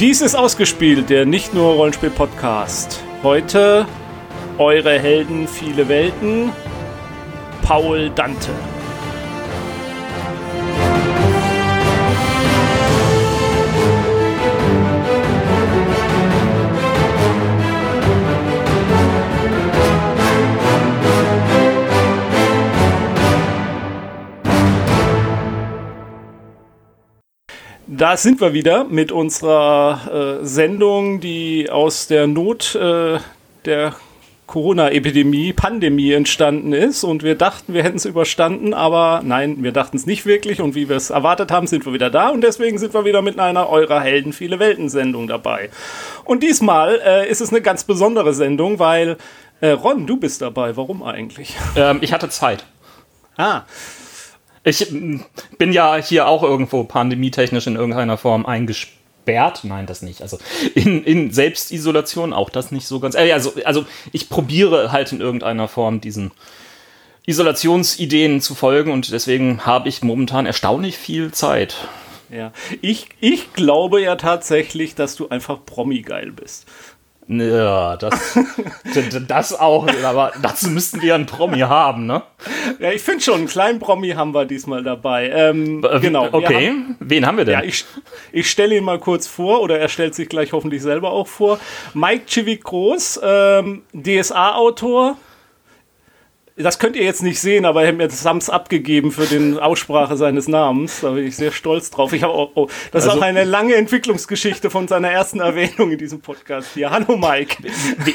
Dies ist ausgespielt, der nicht nur Rollenspiel-Podcast. Heute eure Helden, viele Welten, Paul Dante. Da sind wir wieder mit unserer äh, Sendung, die aus der Not äh, der Corona-Epidemie, Pandemie entstanden ist. Und wir dachten, wir hätten es überstanden, aber nein, wir dachten es nicht wirklich. Und wie wir es erwartet haben, sind wir wieder da. Und deswegen sind wir wieder mit einer eurer Helden viele Welten-Sendung dabei. Und diesmal äh, ist es eine ganz besondere Sendung, weil äh, Ron, du bist dabei. Warum eigentlich? Ähm, ich hatte Zeit. Ah, Ich mm, bin ja hier auch irgendwo pandemietechnisch in irgendeiner Form eingesperrt. Nein, das nicht. Also in, in Selbstisolation auch das nicht so ganz. Äh, also, also ich probiere halt in irgendeiner Form diesen Isolationsideen zu folgen und deswegen habe ich momentan erstaunlich viel Zeit. ja. Ich, ich glaube ja tatsächlich, dass du einfach Promi-geil bist. Ja, das, das auch, aber dazu müssten wir einen Promi haben, ne? Ja, ich finde schon, einen kleinen Promi haben wir diesmal dabei. Ähm, genau. wir Okay, haben- wen haben wir denn? Ja, ich, ich stelle ihn mal kurz vor, oder er stellt sich gleich hoffentlich selber auch vor. Mike Chivik Groß, ähm, DSA-Autor. Das könnt ihr jetzt nicht sehen, aber er hat mir Sams abgegeben für die Aussprache seines Namens. Da bin ich sehr stolz drauf. Ich habe auch, oh, das ist Also- auch eine lange Entwicklungsgeschichte von seiner ersten Erwähnung in diesem Podcast hier. Hallo Mike.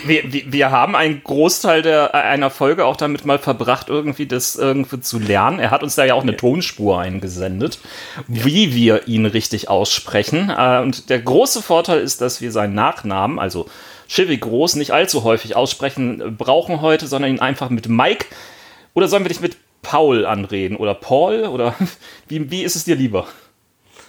wir, wir, wir haben einen Großteil der, einer Folge auch damit mal verbracht, irgendwie das irgendwie zu lernen. Er hat uns da ja auch eine Tonspur eingesendet, wie wir ihn richtig aussprechen. Äh, Und der große Vorteil ist, dass wir seinen Nachnamen, also Chivy Groß, nicht allzu häufig aussprechen brauchen heute, sondern ihn einfach mit Mike oder sollen wir dich mit Paul anreden oder Paul oder wie, wie ist es dir lieber?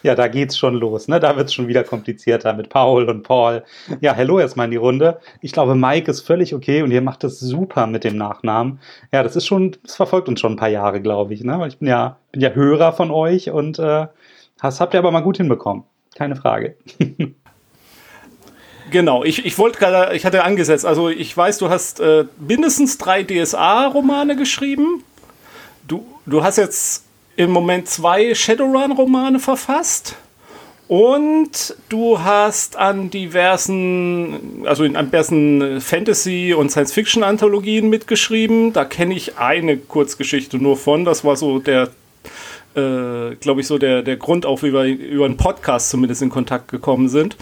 Ja, da geht's schon los, ne? Da wird's schon wieder komplizierter mit Paul und Paul. Ja, hello erstmal in die Runde. Ich glaube, Mike ist völlig okay und ihr macht das super mit dem Nachnamen. Ja, das ist schon, das verfolgt uns schon ein paar Jahre, glaube ich, ne? Ich bin ja, bin ja Hörer von euch und äh, das habt ihr aber mal gut hinbekommen. Keine Frage. Genau, ich, ich wollte gerade, ich hatte angesetzt, also ich weiß, du hast äh, mindestens drei DSA-Romane geschrieben. Du, du hast jetzt im Moment zwei Shadowrun-Romane verfasst. Und du hast an diversen, also in diversen Fantasy- und Science-Fiction-Anthologien mitgeschrieben. Da kenne ich eine Kurzgeschichte nur von. Das war so der, äh, glaube ich, so der, der Grund, auch wie wir über einen Podcast zumindest in Kontakt gekommen sind.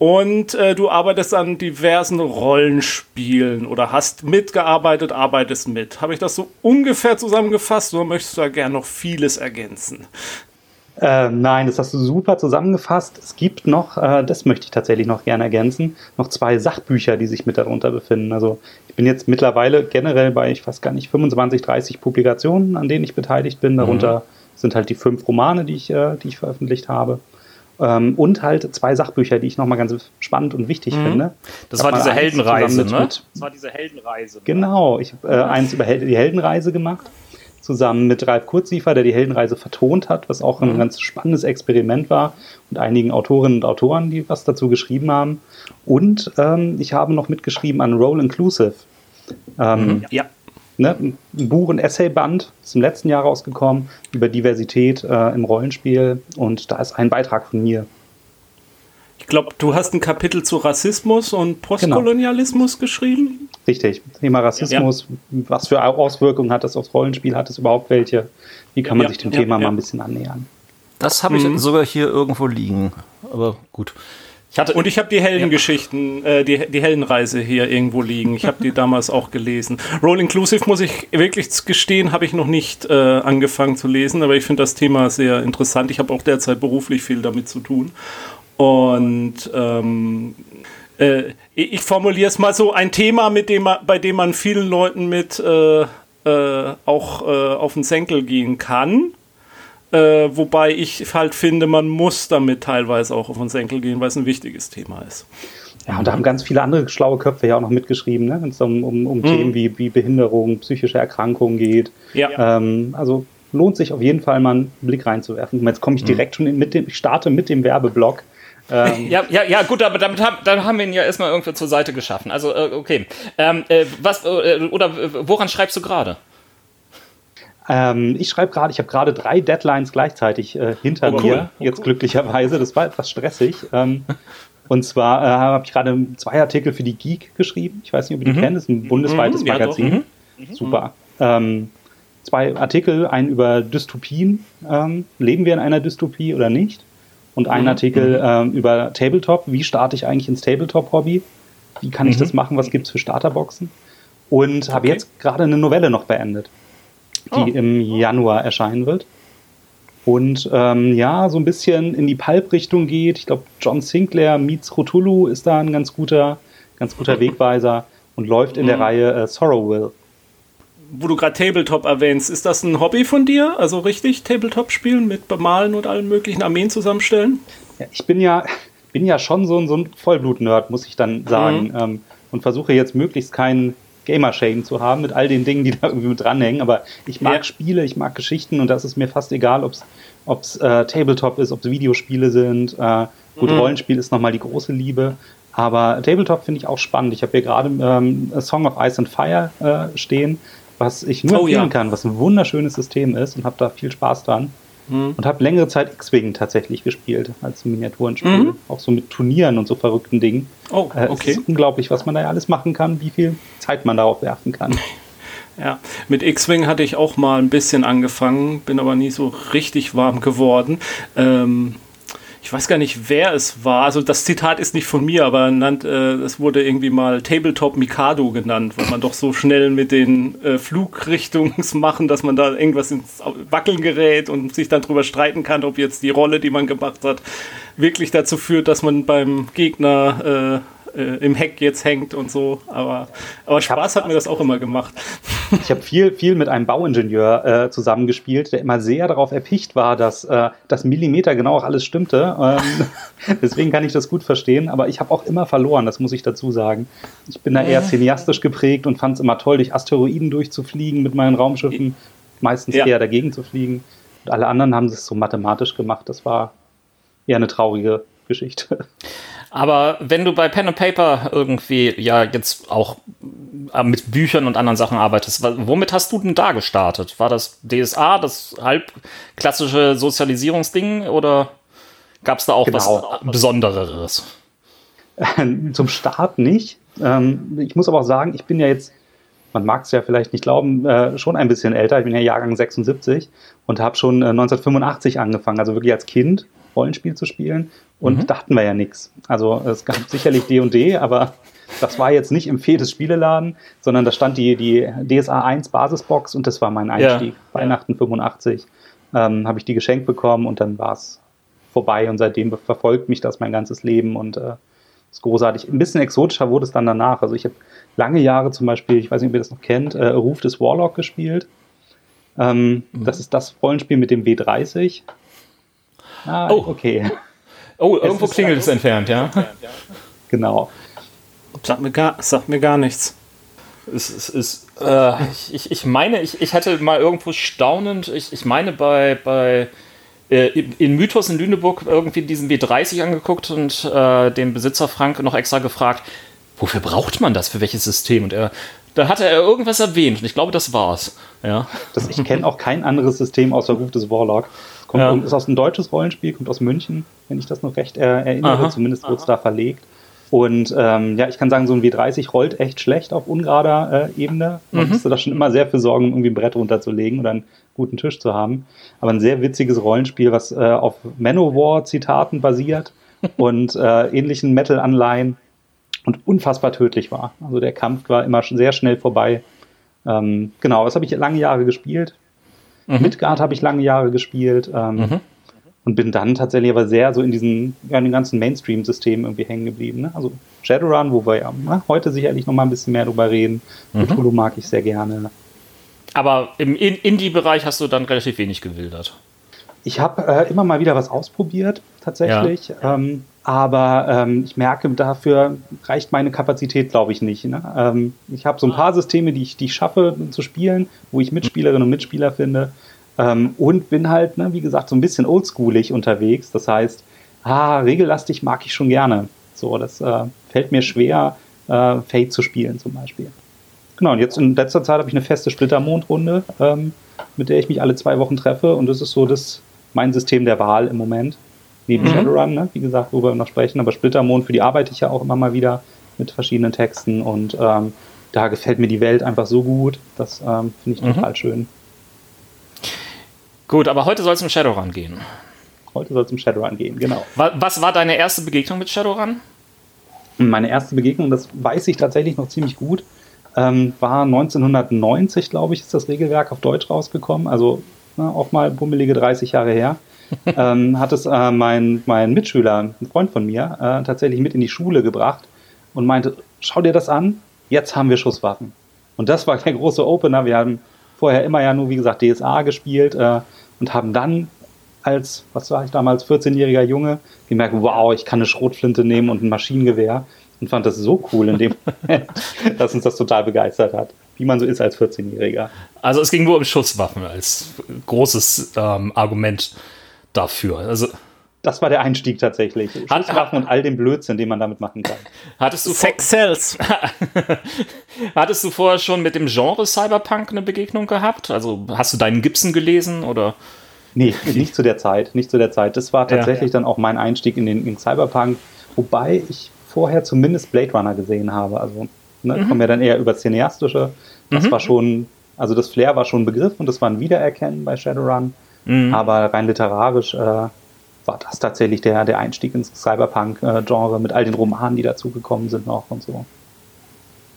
Und äh, du arbeitest an diversen Rollenspielen oder hast mitgearbeitet, arbeitest mit. Habe ich das so ungefähr zusammengefasst oder möchtest du da gerne noch vieles ergänzen? Äh, nein, das hast du super zusammengefasst. Es gibt noch, äh, das möchte ich tatsächlich noch gerne ergänzen, noch zwei Sachbücher, die sich mit darunter befinden. Also ich bin jetzt mittlerweile generell bei, ich weiß gar nicht, 25, 30 Publikationen, an denen ich beteiligt bin. Darunter sind halt die fünf Romane, die ich, äh, die ich veröffentlicht habe. Ähm, und halt zwei Sachbücher, die ich nochmal ganz spannend und wichtig finde. Das Ich war diese Heldenreise, ne? mit- Das war diese Heldenreise. Genau, ich habe äh, eins über Hel die Heldenreise gemacht, zusammen mit Ralf Kurzliefer, der die Heldenreise vertont hat, was auch ein ganz spannendes Experiment war und einigen Autorinnen und Autoren, die was dazu geschrieben haben. Und ähm, ich habe noch mitgeschrieben an Roll Inclusive. Ähm, Ja. Ne, ein Buch- und Essayband ist im letzten Jahr rausgekommen über Diversität äh, im Rollenspiel und da ist ein Beitrag von mir. Ich glaube, du hast ein Kapitel zu Rassismus und Postkolonialismus geschrieben. Richtig. Thema Rassismus, was für Auswirkungen hat das aufs Rollenspiel? Hat es überhaupt welche? Wie kann man Ja, sich dem ja, Thema ja. mal ein bisschen annähern? Das habe ich sogar hier irgendwo liegen. Aber gut. Ich hatte, Und ich habe die Heldengeschichten, äh, die, die Heldenreise hier irgendwo liegen. Ich habe die damals auch gelesen. Roll Inclusive, muss ich wirklich gestehen, habe ich noch nicht äh, angefangen zu lesen, aber ich finde das Thema sehr interessant. Ich habe auch derzeit beruflich viel damit zu tun. Und ähm, äh, ich formuliere es mal so, ein Thema, mit dem bei dem man vielen Leuten mit äh, äh, auch äh, auf den Senkel gehen kann. Äh, wobei ich halt finde, man muss damit teilweise auch auf den Senkel gehen, weil es ein wichtiges Thema ist. Ja, und da haben ganz viele andere schlaue Köpfe ja auch noch mitgeschrieben, ne? wenn es um, um, um Themen wie, wie Behinderung, psychische Erkrankungen geht. Ja. Ähm, also lohnt sich auf jeden Fall mal einen Blick reinzuwerfen. Jetzt komme ich direkt schon in, mit dem, ich starte mit dem Werbeblock. Ähm, ja, ja, ja, gut, aber damit haben, dann haben wir ihn ja erstmal irgendwie zur Seite geschaffen. Also, äh, okay. Ähm, äh, was, äh, oder woran schreibst du gerade? Ähm, ich schreibe gerade, ich habe gerade drei Deadlines gleichzeitig äh, hinter oh, mir, oh, jetzt cool. glücklicherweise. Das war etwas stressig. Ähm, und zwar äh, habe ich gerade zwei Artikel für die Geek geschrieben. Ich weiß nicht, ob ihr die mhm. kennt, das ist ein bundesweites mhm, Magazin. Ja, mhm. Super. Ähm, zwei Artikel, einen über Dystopien. Ähm, leben wir in einer Dystopie oder nicht? Und einen mhm. Artikel mhm. ähm, über Tabletop. Wie starte ich eigentlich ins Tabletop-Hobby? Wie kann ich das machen? Was gibt es für Starterboxen? Und okay. habe jetzt gerade eine Novelle noch beendet die oh. im Januar erscheinen wird. Und ähm, ja, so ein bisschen in die Pulp-Richtung geht. Ich glaube, John Sinclair meets Cthulhu ist da ein ganz guter, ganz guter Wegweiser und läuft in der mhm. Reihe äh, Sorrowville. Wo du gerade Tabletop erwähnst, ist das ein Hobby von dir? Also richtig Tabletop spielen mit Bemalen und allen möglichen Armeen zusammenstellen? Ja, ich bin ja, bin ja schon so, so ein Vollblut-Nerd, muss ich dann sagen. Mhm. Ähm, und versuche jetzt möglichst keinen Gamer-Shame zu haben mit all den Dingen, die da irgendwie mit dranhängen. Aber ich mag ja. Spiele, ich mag Geschichten und das ist mir fast egal, ob es äh, Tabletop ist, ob es Videospiele sind. Äh, gut, mhm. Rollenspiel ist nochmal die große Liebe. Aber Tabletop finde ich auch spannend. Ich habe hier gerade ähm, Song of Ice and Fire äh, stehen, was ich nur oh, empfehlen ja. kann, was ein wunderschönes System ist und habe da viel Spaß dran. Mhm. Und habe längere Zeit X-Wing tatsächlich gespielt als Miniaturenspiel. Mhm. Auch so mit Turnieren und so verrückten Dingen. Oh, okay. Äh, ist unglaublich, was man da alles machen kann, wie viel Zeit man darauf werfen kann. Ja, mit X-Wing hatte ich auch mal ein bisschen angefangen, bin aber nie so richtig warm geworden. Ähm, ich weiß gar nicht, wer es war. Also das Zitat ist nicht von mir, aber es äh, wurde irgendwie mal Tabletop Mikado genannt, weil man doch so schnell mit den äh, Flugrichtungen machen, dass man da irgendwas ins Wackeln gerät und sich dann drüber streiten kann, ob jetzt die Rolle, die man gemacht hat, wirklich dazu führt, dass man beim Gegner äh, äh, im Heck jetzt hängt und so. Aber, aber Spaß hab, hat mir das auch immer gemacht. Ich habe viel, viel mit einem Bauingenieur äh, zusammengespielt, der immer sehr darauf erpicht war, dass äh, das Millimeter genau auch alles stimmte. Ähm, deswegen kann ich das gut verstehen. Aber ich habe auch immer verloren, das muss ich dazu sagen. Ich bin da eher cineastisch geprägt und fand es immer toll, durch Asteroiden durchzufliegen mit meinen Raumschiffen. Meistens ja. eher dagegen zu fliegen. Und alle anderen haben es so mathematisch gemacht. Das war eher eine traurige Geschichte. Aber wenn du bei Pen and Paper irgendwie ja jetzt auch äh, mit Büchern und anderen Sachen arbeitest, womit hast du denn da gestartet? War das DSA, das halb klassische Sozialisierungsding oder gab es da auch genau. was Besondereres? Zum Start nicht. Ähm, ich muss aber auch sagen, ich bin ja jetzt, man mag es ja vielleicht nicht glauben, äh, schon ein bisschen älter. Ich bin ja Jahrgang 76 und habe schon 1985 äh, angefangen, also wirklich als Kind Rollenspiel zu spielen und mhm. dachten wir ja nichts. Also es gab sicherlich D&D, aber das war jetzt nicht im Fedes Spieleladen, sondern da stand die, die DSA 1 Basisbox und das war mein Einstieg. Ja. Weihnachten 85 ähm, habe ich die geschenkt bekommen und dann war es vorbei und seitdem verfolgt mich das mein ganzes Leben und äh, ist großartig. Ein bisschen exotischer wurde es dann danach. Also ich habe lange Jahre zum Beispiel, ich weiß nicht, ob ihr das noch kennt, äh, Ruf des Warlock gespielt. Ähm, mhm. Das ist das Rollenspiel mit dem W30. Ah, oh. okay. Oh, irgendwo es klingelt es entfernt, ja. Genau. Sagt mir gar, sagt mir gar nichts. Es, es ist, äh, ich, ich meine, ich, ich hatte mal irgendwo staunend, ich, ich meine bei, bei äh, in Mythos in Lüneburg irgendwie diesen W30 angeguckt und äh, den Besitzer Frank noch extra gefragt, wofür braucht man das, für welches System? Und er, da hatte er irgendwas erwähnt und ich glaube, das war's. Ja. Das, ich kenne auch kein anderes System außer Ruf des Warlock. Kommt ja. ist aus ein deutsches Rollenspiel, kommt aus München, wenn ich das noch recht äh, erinnere. Aha. Zumindest wurde es da verlegt. Und ähm, ja, ich kann sagen, so ein W30 rollt echt schlecht auf ungerader äh, Ebene. Man mhm. musste da schon immer sehr für sorgen, um irgendwie ein Brett runterzulegen oder einen guten Tisch zu haben. Aber ein sehr witziges Rollenspiel, was äh, auf Manowar-Zitaten basiert und äh, ähnlichen Metal-Anleihen und unfassbar tödlich war. Also der Kampf war immer sehr schnell vorbei. Ähm, genau, das habe ich lange Jahre gespielt. Mhm. Midgard habe ich lange Jahre gespielt. Ähm, mhm. Und bin dann tatsächlich aber sehr so in diesen, ja, in den ganzen Mainstream-Systemen irgendwie hängen geblieben. Ne? Also Shadowrun, wo wir ja na, heute sicherlich noch mal ein bisschen mehr drüber reden. Mhm. Cthulhu mag ich sehr gerne. Aber im Indie-Bereich hast du dann relativ wenig gewildert. Ich habe äh, immer mal wieder was ausprobiert, tatsächlich. Ja. Ähm, aber ähm, ich merke, dafür reicht meine Kapazität, glaube ich, nicht. Ne? Ähm, ich habe so ein paar Systeme, die ich, die ich schaffe zu spielen, wo ich Mitspielerinnen und Mitspieler finde. Ähm, und bin halt, ne, wie gesagt, so ein bisschen oldschoolig unterwegs. Das heißt, ah, regellastig mag ich schon gerne. So, das äh, fällt mir schwer, äh, Fate zu spielen zum Beispiel. Genau, und jetzt in letzter Zeit habe ich eine feste Splittermondrunde, ähm, mit der ich mich alle zwei Wochen treffe und das ist so das, mein System der Wahl im Moment. Neben mhm. Shadowrun, ne? wie gesagt, worüber wir noch sprechen, aber Splittermond, für die arbeite ich ja auch immer mal wieder mit verschiedenen Texten und ähm, da gefällt mir die Welt einfach so gut. Das ähm, finde ich mhm. total schön. Gut, aber heute soll es um Shadowrun gehen. Heute soll es um Shadowrun gehen, genau. Was war deine erste Begegnung mit Shadowrun? Meine erste Begegnung, das weiß ich tatsächlich noch ziemlich gut, ähm, war 1990, glaube ich, ist das Regelwerk auf Deutsch rausgekommen. Also ne, auch mal bummelige 30 Jahre her. Ähm, hat es äh, mein, mein Mitschüler, ein Freund von mir, äh, tatsächlich mit in die Schule gebracht und meinte, schau dir das an, jetzt haben wir Schusswaffen. Und das war der große Opener. Wir haben vorher immer ja nur, wie gesagt, DSA gespielt äh, und haben dann als, was war ich damals, 14-jähriger Junge, gemerkt, wow, ich kann eine Schrotflinte nehmen und ein Maschinengewehr und fand das so cool in dem Moment, dass uns das total begeistert hat, wie man so ist als 14-Jähriger. Also es ging nur um Schusswaffen als großes ähm, Argument dafür. Also das war der Einstieg tatsächlich. Schusswaffen und all den Blödsinn, den man damit machen kann. Hattest du Sex Cells. Hattest du vorher schon mit dem Genre Cyberpunk eine Begegnung gehabt? Also hast du deinen Gibson gelesen oder? Nee, nicht zu der Zeit, nicht zu der Zeit. Das war tatsächlich ja, ja. dann auch mein Einstieg in den in Cyberpunk, wobei ich vorher zumindest Blade Runner gesehen habe. Also ne, mhm. kommen wir dann eher über Cineastische. Das mhm. war schon, also das Flair war schon ein Begriff und das war ein Wiedererkennen bei Shadowrun. Mhm. Aber rein literarisch äh, war das tatsächlich der, der Einstieg ins Cyberpunk-Genre mit all den Romanen, die dazugekommen sind noch und so.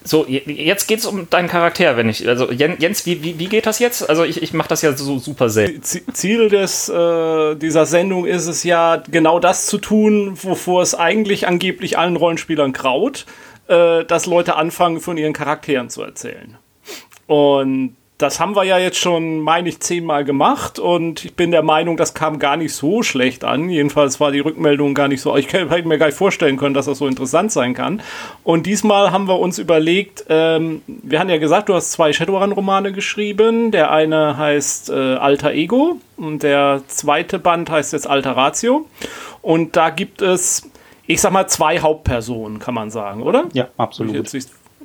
So, jetzt geht es um deinen Charakter, wenn ich. Also, Jens, wie, wie, wie geht das jetzt? Also, ich, ich mache das ja so super selten. Ziel des, äh, dieser Sendung ist es ja, genau das zu tun, wovor es eigentlich angeblich allen Rollenspielern graut, äh, dass Leute anfangen, von ihren Charakteren zu erzählen. Und das haben wir ja jetzt schon, meine ich, zehnmal gemacht und ich bin der Meinung, das kam gar nicht so schlecht an. Jedenfalls war die Rückmeldung gar nicht so. Ich hätte mir gar nicht vorstellen können, dass das so interessant sein kann. Und diesmal haben wir uns überlegt, ähm, wir haben ja gesagt, du hast zwei Shadowrun-Romane geschrieben. Der eine heißt äh, Alter Ego und der zweite Band heißt jetzt Alter Ratio. Und da gibt es, ich sag mal, zwei Hauptpersonen, kann man sagen, oder? Ja, absolut.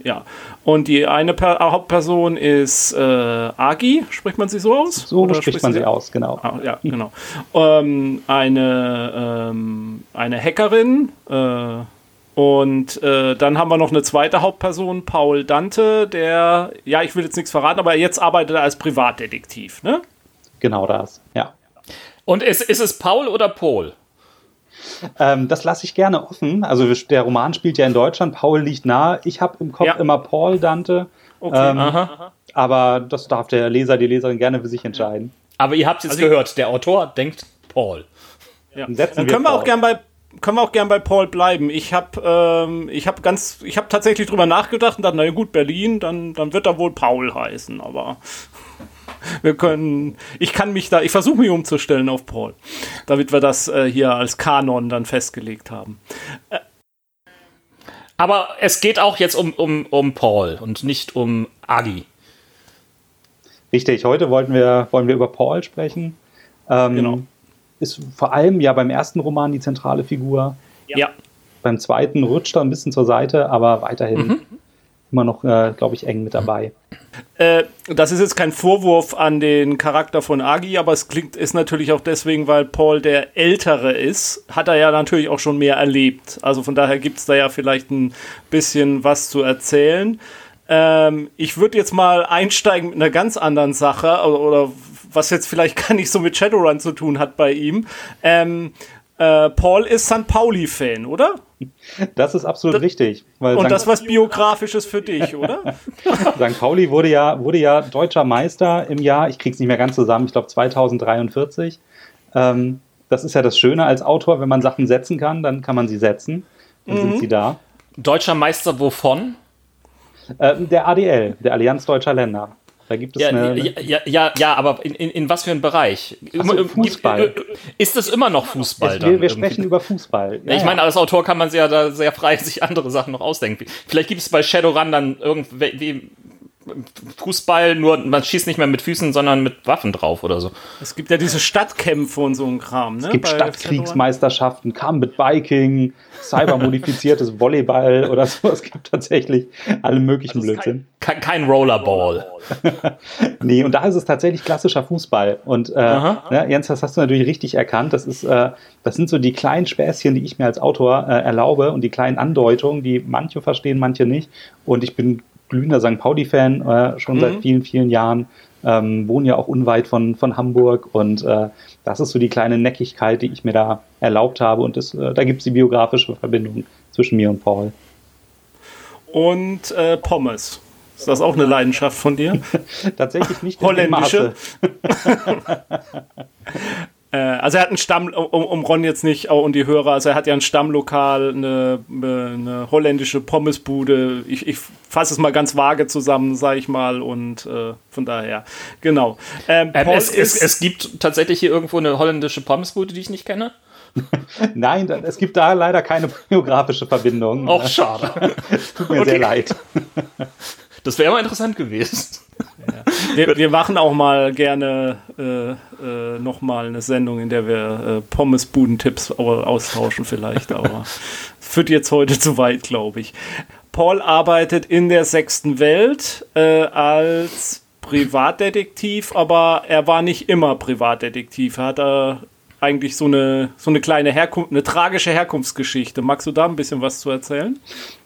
Ja. Und die eine per Hauptperson ist äh, Agi, spricht man sie so aus? So Oder spricht man sie aus, genau. Ah, ja, genau. Ähm, eine, ähm, eine Hackerin. Äh, und äh, dann haben wir noch eine zweite Hauptperson, Paul Dante, der, ja, ich will jetzt nichts verraten, aber jetzt arbeitet er als Privatdetektiv, ne? Genau das, ja. Und ist, ist es Paul oder Paul? Ähm, das lasse ich gerne offen. Also der Roman spielt ja in Deutschland, Paul liegt nahe. Ich habe im Kopf ja. immer Paul Dante. Okay. Ähm, aha. Aber das darf der Leser, die Leserin gerne für sich entscheiden. Aber ihr habt es also gehört, der Autor denkt Paul. Ja. Dann, Dann können wir, wir auch gern bei können wir auch gern bei Paul bleiben. Ich habe ähm, ich habe ganz ich habe tatsächlich drüber nachgedacht und dachte, na ja, gut, Berlin, dann dann wird er wohl Paul heißen, aber wir können, ich kann mich da, ich versuche mich umzustellen auf Paul, damit wir das äh, hier als Kanon dann festgelegt haben. Äh, aber es geht auch jetzt um, um, um Paul und nicht um Agi. Richtig, heute wollten wir, wollen wir über Paul sprechen. Ähm, genau. Ist vor allem ja beim ersten Roman die zentrale Figur. Ja. Beim zweiten rutscht er ein bisschen zur Seite, aber weiterhin mhm immer noch, äh, glaube ich, eng mit dabei. Äh, das ist jetzt kein Vorwurf an den Charakter von Agi, aber es klingt, ist natürlich auch deswegen, weil Paul der Ältere ist, hat er ja natürlich auch schon mehr erlebt. Also von daher gibt es da ja vielleicht ein bisschen was zu erzählen. Ähm, ich würde jetzt mal einsteigen mit einer ganz anderen Sache, oder, oder, was jetzt vielleicht gar nicht so mit Shadowrun zu tun hat bei ihm. Ähm, äh, Paul ist St. Pauli-Fan, oder? Das ist absolut das, richtig. und St. das was Biografisches für dich, oder? St. Pauli wurde ja, wurde ja deutscher Meister im Jahr, ich krieg's nicht mehr ganz zusammen, ich glaube 2043. Ähm, das ist ja das Schöne als Autor, wenn man Sachen setzen kann, dann kann man sie setzen. Dann mhm. sind sie da. Deutscher Meister wovon? Äh, der ADL, der Allianz Deutscher Länder. Da gibt es ja, eine. Ja, ja, ja, aber in, in, in was für einem Bereich? So, Fußball. Äh, ist es immer noch Fußball? Es, wir, wir sprechen über Fußball. Ja, ich meine, als Autor kann man sich ja da sehr frei sich andere Sachen noch ausdenken. Vielleicht gibt es bei Shadowrun dann irgendwie Fußball, nur man schießt nicht mehr mit Füßen, sondern mit Waffen drauf oder so. Es gibt ja diese Stadtkämpfe und so ein Kram, ne? Es gibt bei Stadtkriegsmeisterschaften, Combat Biking, cybermodifiziertes Volleyball oder so. Es gibt tatsächlich alle möglichen Blödsinn. Kein, kein Rollerball. Nee, und da ist es tatsächlich klassischer Fußball. Und äh, ne, Jens, das hast du natürlich richtig erkannt. Das, ist, äh, das sind so die kleinen Späßchen, die ich mir als Autor äh, erlaube und die kleinen Andeutungen, die manche verstehen, manche nicht. Und ich bin glühender St. Pauli-Fan äh, schon seit vielen, vielen Jahren. Ähm, wohne ja auch unweit von, von Hamburg und äh, das ist so die kleine Neckigkeit, die ich mir da erlaubt habe und das, äh, da gibt es die biografische Verbindung zwischen mir und Paul. Und äh, Pommes. Ist das auch eine Leidenschaft von dir? Tatsächlich nicht Holländische? Äh, also er hat einen Stamm, um, um Ron jetzt nicht oh, und die Hörer, also er hat ja ein Stammlokal, eine, eine holländische Pommesbude. Ich, ich fasse es mal ganz vage zusammen, sage ich mal, und äh, von daher, genau. Ähm, Ähm, Paul es, es, es gibt tatsächlich hier irgendwo eine holländische Pommesbude, die ich nicht kenne. Nein, es gibt da leider keine biografische Verbindung. Auch schade. Tut mir sehr leid. Das wäre mal interessant gewesen. wir, wir machen auch mal gerne äh, äh, nochmal eine Sendung, in der wir äh, Pommesbuden-Tipps au- austauschen vielleicht, aber führt jetzt heute zu weit, glaube ich. Paul arbeitet in der sechsten Welt äh, als Privatdetektiv, aber er war nicht immer Privatdetektiv. Er hat eigentlich so eine, so eine kleine Herkunft, eine tragische Herkunftsgeschichte. Magst du da ein bisschen was zu erzählen?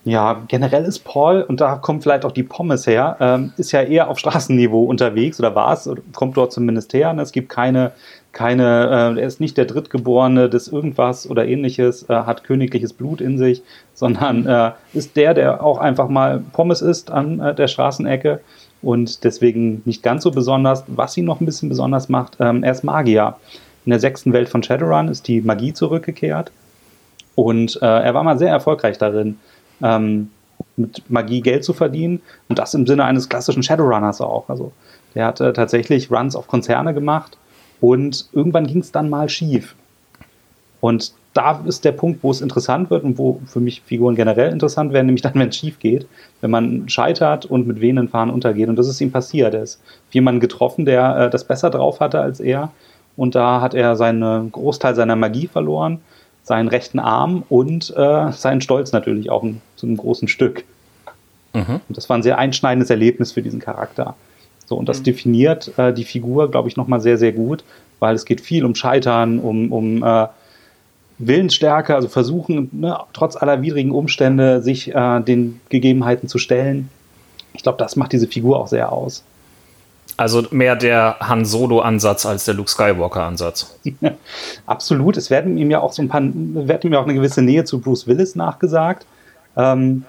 Ja, generell ist Paul, und da kommt vielleicht auch die Pommes her, ähm, ist ja eher auf Straßenniveau unterwegs oder war es, kommt dort zumindest her. Ne? Es gibt keine, keine, äh, er ist nicht der Drittgeborene des irgendwas oder ähnliches, äh, hat königliches Blut in sich, sondern äh, ist der, der auch einfach mal Pommes isst an äh, der Straßenecke und deswegen nicht ganz so besonders. Was ihn noch ein bisschen besonders macht, ähm, er ist Magier. In der sechsten Welt von Shadowrun ist die Magie zurückgekehrt und äh, er war mal sehr erfolgreich darin, ähm, mit Magie Geld zu verdienen und das im Sinne eines klassischen Shadowrunners auch. Also der hat äh, tatsächlich Runs auf Konzerne gemacht und irgendwann ging es dann mal schief. Und da ist der Punkt, wo es interessant wird und wo für mich Figuren generell interessant werden, nämlich dann, wenn es schief geht, wenn man scheitert und mit wehenden Fahnen untergeht. Und das ist ihm passiert. Er ist jemanden getroffen, der äh, das besser drauf hatte als er. Und da hat er seinen Großteil seiner Magie verloren, seinen rechten Arm und äh, seinen Stolz natürlich auch ein, zu einem großen Stück. Und das war ein sehr einschneidendes Erlebnis für diesen Charakter. So, und das definiert äh, die Figur, glaube ich, nochmal sehr, sehr gut, weil es geht viel um Scheitern, um, um äh, Willensstärke, also versuchen, ne, trotz aller widrigen Umstände, sich äh, den Gegebenheiten zu stellen. Ich glaube, das macht diese Figur auch sehr aus. Also mehr der Han Solo-Ansatz als der Luke Skywalker-Ansatz. Absolut. Es werden ihm ja auch so ein paar, wird ihm ja auch eine gewisse Nähe zu Bruce Willis nachgesagt, ähm,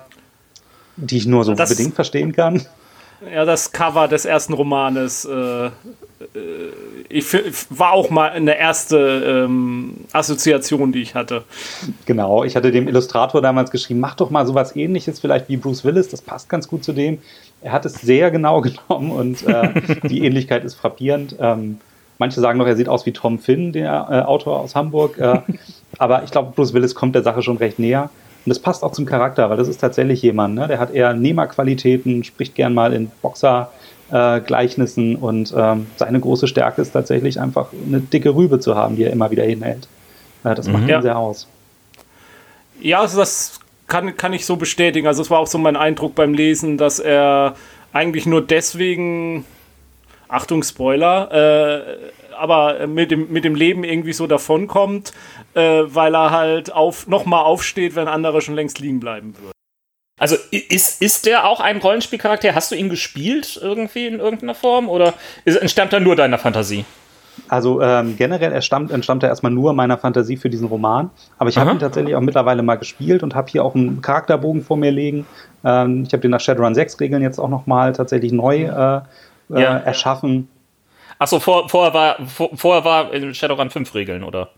die ich nur so Das- bedingt verstehen kann. Ja, das Cover des ersten Romanes äh, äh, ich, war auch mal eine erste ähm, Assoziation, die ich hatte. Genau, ich hatte dem Illustrator damals geschrieben, mach doch mal sowas ähnliches, vielleicht wie Bruce Willis, das passt ganz gut zu dem. Er hat es sehr genau genommen und äh, die Ähnlichkeit ist frappierend. Ähm, manche sagen noch, er sieht aus wie Tom Finn, der äh, Autor aus Hamburg. Äh, aber ich glaube, Bruce Willis kommt der Sache schon recht näher. Und das passt auch zum Charakter, weil das ist tatsächlich jemand, ne? der hat eher Nehmerqualitäten, spricht gern mal in Boxer-Gleichnissen und ähm, seine große Stärke ist tatsächlich einfach eine dicke Rübe zu haben, die er immer wieder hinhält. Äh, das macht ihn Ja. sehr aus. Ja, also das kann, kann ich so bestätigen. Also es war auch so mein Eindruck beim Lesen, dass er eigentlich nur deswegen, Achtung Spoiler, äh, aber mit dem, mit dem Leben irgendwie so davonkommt, äh, weil er halt auf, nochmal aufsteht, wenn andere schon längst liegen bleiben würden. Also ist, ist der auch ein Rollenspielcharakter? Hast du ihn gespielt irgendwie in irgendeiner Form oder ist, entstammt er nur deiner Fantasie? Also ähm, generell erstammt, entstammt er erstmal nur meiner Fantasie für diesen Roman. Aber ich habe ihn tatsächlich auch mittlerweile mal gespielt und habe hier auch einen Charakterbogen vor mir liegen. Ähm, ich habe den nach Shadowrun 6 Regeln jetzt auch nochmal tatsächlich neu äh, Ja. äh, erschaffen. Achso, vor, vorher war vor, vorher war in Shadowrun 5 Regeln, oder?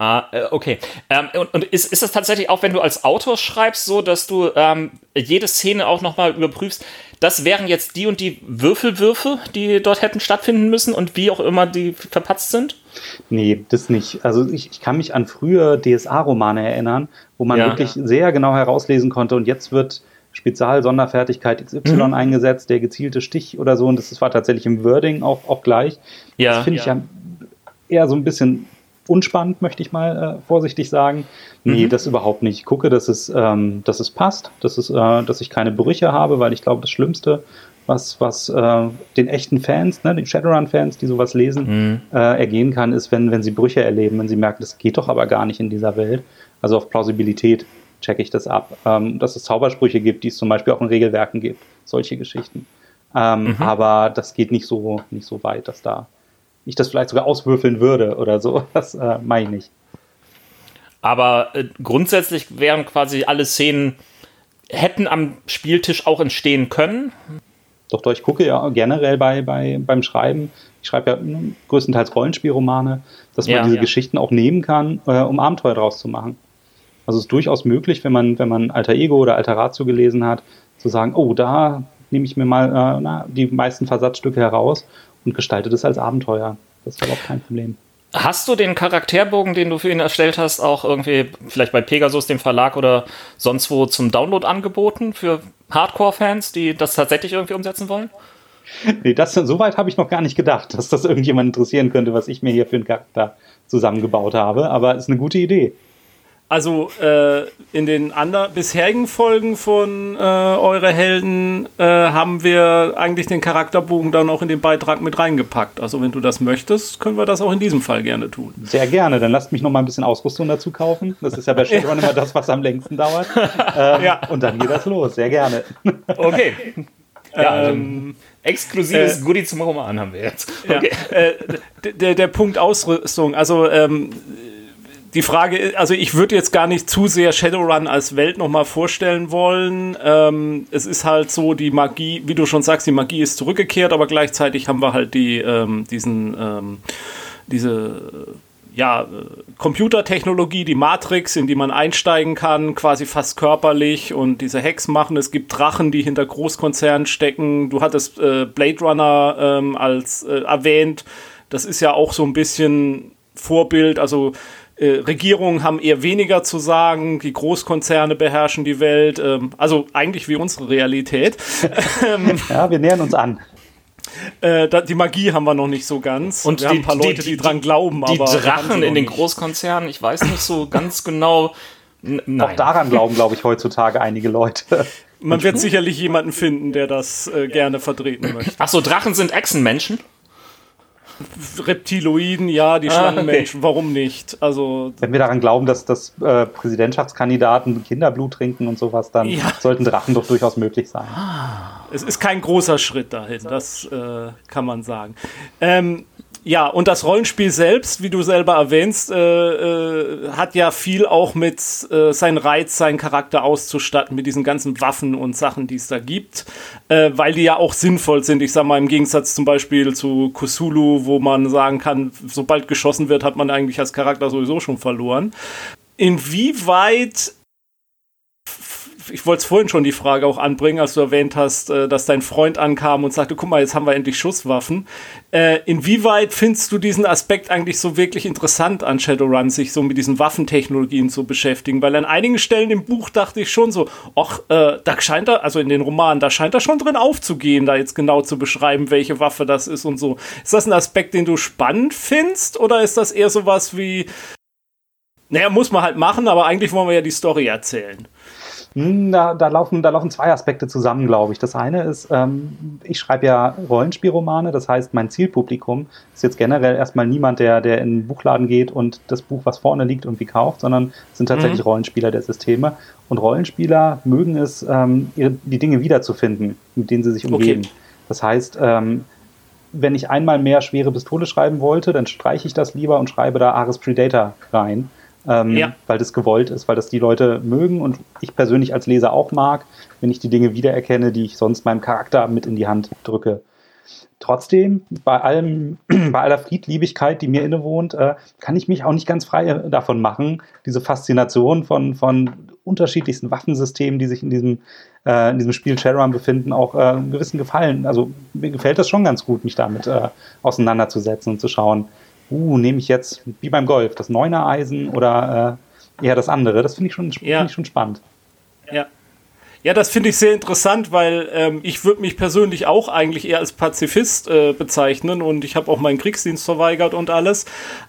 Ah, äh, okay. Ähm, und und ist, ist das tatsächlich auch, wenn du als Autor schreibst, so, dass du ähm, jede Szene auch nochmal überprüfst, das wären jetzt die und die Würfelwürfe, die dort hätten stattfinden müssen und wie auch immer die verpatzt sind? Nee, das nicht. Also ich, ich kann mich an frühe DSA-Romane erinnern, wo man Ja. wirklich sehr genau herauslesen konnte und jetzt wird Spezial-Sonderfertigkeit XY mhm. eingesetzt, der gezielte Stich oder so. Und das war tatsächlich im Wording auch, auch gleich. Ja, das finde ja. ich ja eher so ein bisschen unspannend, möchte ich mal äh, vorsichtig sagen. Nee, mhm. das überhaupt nicht. Ich gucke, dass es, ähm, dass es passt, dass, es, äh, dass ich keine Brüche habe, weil ich glaube, das Schlimmste, was, was äh, den echten Fans, ne, den Shadowrun-Fans, die sowas lesen, mhm. äh, ergehen kann, ist, wenn, wenn sie Brüche erleben, wenn sie merken, das geht doch aber gar nicht in dieser Welt. Also auf Plausibilität checke ich das ab. Ähm, dass es Zaubersprüche gibt, die es zum Beispiel auch in Regelwerken gibt, solche Geschichten. Ähm, mhm. Aber das geht nicht so, nicht so weit, dass da ich das vielleicht sogar auswürfeln würde oder so. Das äh, mache ich nicht. Aber äh, grundsätzlich wären quasi alle Szenen, hätten am Spieltisch auch entstehen können. Doch, doch, ich gucke ja generell bei, bei, beim Schreiben. Ich schreibe ja hm, größtenteils Rollenspielromane, dass man ja, diese ja. Geschichten auch nehmen kann, äh, um Abenteuer draus zu machen. Also es ist durchaus möglich, wenn man, wenn man Alter Ego oder Alter Ratio gelesen hat, zu sagen, oh, da nehme ich mir mal äh, na, die meisten Versatzstücke heraus und gestalte das als Abenteuer. Das ist überhaupt kein Problem. Hast du den Charakterbogen, den du für ihn erstellt hast, auch irgendwie vielleicht bei Pegasus, dem Verlag oder sonst wo zum Download angeboten für Hardcore-Fans, die das tatsächlich irgendwie umsetzen wollen? Nee, das, so weit habe ich noch gar nicht gedacht, dass das irgendjemand interessieren könnte, was ich mir hier für einen Charakter zusammengebaut habe. Aber es ist eine gute Idee. Also äh, in den anderen bisherigen Folgen von äh, Eure Helden äh, haben wir eigentlich den Charakterbogen dann auch in den Beitrag mit reingepackt. Also wenn du das möchtest, können wir das auch in diesem Fall gerne tun. Sehr gerne. Dann lasst mich noch mal ein bisschen Ausrüstung dazu kaufen. Das ist ja bei Shadowrun immer das, was am längsten dauert. Ähm, ja. Und dann geht das los. Sehr gerne. Okay. Ja, also ähm, exklusives äh, Goodie zum Roman haben wir jetzt. Okay. Ja, äh, der, der Punkt Ausrüstung, also ähm, die Frage, also ich würde jetzt gar nicht zu sehr Shadowrun als Welt nochmal vorstellen wollen. Ähm, es ist halt so, die Magie, wie du schon sagst, die Magie ist zurückgekehrt, aber gleichzeitig haben wir halt die, ähm, diesen, ähm, diese, ja, Computertechnologie, die Matrix, in die man einsteigen kann, quasi fast körperlich und diese Hacks machen. Es gibt Drachen, die hinter Großkonzernen stecken. Du hattest äh, Blade Runner ähm, als äh, erwähnt. Das ist ja auch so ein bisschen Vorbild, also äh, Regierungen haben eher weniger zu sagen, die Großkonzerne beherrschen die Welt, ähm, also eigentlich wie unsere Realität. ja, wir nähern uns an. Äh, da, die Magie haben wir noch nicht so ganz. Und wir die, haben ein paar Leute, die, die dran glauben. Die Drachen in den Großkonzernen, ich weiß nicht so ganz genau. Nein. Auch daran glauben, glaube ich, heutzutage einige Leute. Man wird sicherlich jemanden finden, der das äh, gerne vertreten möchte. Achso, Drachen sind Echsenmenschen? Reptiloiden, ja, die Schlangenmenschen, ah, okay. warum nicht? Also, Wenn wir daran glauben, dass, dass äh, Präsidentschaftskandidaten Kinderblut trinken und sowas, dann ja. sollten Drachen doch durchaus möglich sein. Es ist kein großer Schritt dahin, das äh, kann man sagen. Ähm, ja, und das Rollenspiel selbst, wie du selber erwähnst, äh, äh, hat ja viel auch mit äh, seinen Reiz, seinen Charakter auszustatten, mit diesen ganzen Waffen und Sachen, die es da gibt, äh, weil die ja auch sinnvoll sind. Ich sag mal, im Gegensatz zum Beispiel zu Kusulu, wo man sagen kann, sobald geschossen wird, hat man eigentlich als Charakter sowieso schon verloren. Inwieweit ich wollte es vorhin schon die Frage auch anbringen, als du erwähnt hast, äh, dass dein Freund ankam und sagte, guck mal, jetzt haben wir endlich Schusswaffen. Äh, inwieweit findest du diesen Aspekt eigentlich so wirklich interessant an Shadowrun, sich so mit diesen Waffentechnologien zu beschäftigen? Weil an einigen Stellen im Buch dachte ich schon so, ach, äh, da scheint er, also in den Romanen, da scheint er schon drin aufzugehen, da jetzt genau zu beschreiben, welche Waffe das ist und so. Ist das ein Aspekt, den du spannend findest oder ist das eher sowas wie, naja, muss man halt machen, aber eigentlich wollen wir ja die Story erzählen? Hm, da, da, laufen, da laufen zwei Aspekte zusammen, glaube ich. Das eine ist, ähm, ich schreibe ja Rollenspielromane, das heißt, mein Zielpublikum ist jetzt generell erstmal niemand, der, der in den Buchladen geht und das Buch, was vorne liegt, irgendwie kauft, sondern sind tatsächlich mhm. Rollenspieler der Systeme. Und Rollenspieler mögen es, ähm, ihre, die Dinge wiederzufinden, mit denen sie sich umgeben. Okay. Das heißt, ähm, wenn ich einmal mehr schwere Pistole schreiben wollte, dann streiche ich das lieber und schreibe da Ares Predator rein ähm, ja. weil das gewollt ist, weil das die Leute mögen und ich persönlich als Leser auch mag, wenn ich die Dinge wiedererkenne, die ich sonst meinem Charakter mit in die Hand drücke. Trotzdem, bei allem, bei aller Friedliebigkeit, die mir innewohnt, äh, kann ich mich auch nicht ganz frei davon machen, diese Faszination von, von unterschiedlichsten Waffensystemen, die sich in diesem, äh, in diesem Spiel Shadowrun befinden, auch äh, einen gewissen Gefallen. Also mir gefällt das schon ganz gut, mich damit äh, auseinanderzusetzen und zu schauen, uh, nehme ich jetzt, wie beim Golf, das Neuner-Eisen oder äh, eher das andere? Das finde ich, schon, ja. find ich schon spannend. Ja. Ja, das finde ich sehr interessant, weil ähm, ich würde mich persönlich auch eigentlich eher als Pazifist äh, bezeichnen und ich habe auch meinen Kriegsdienst verweigert und alles.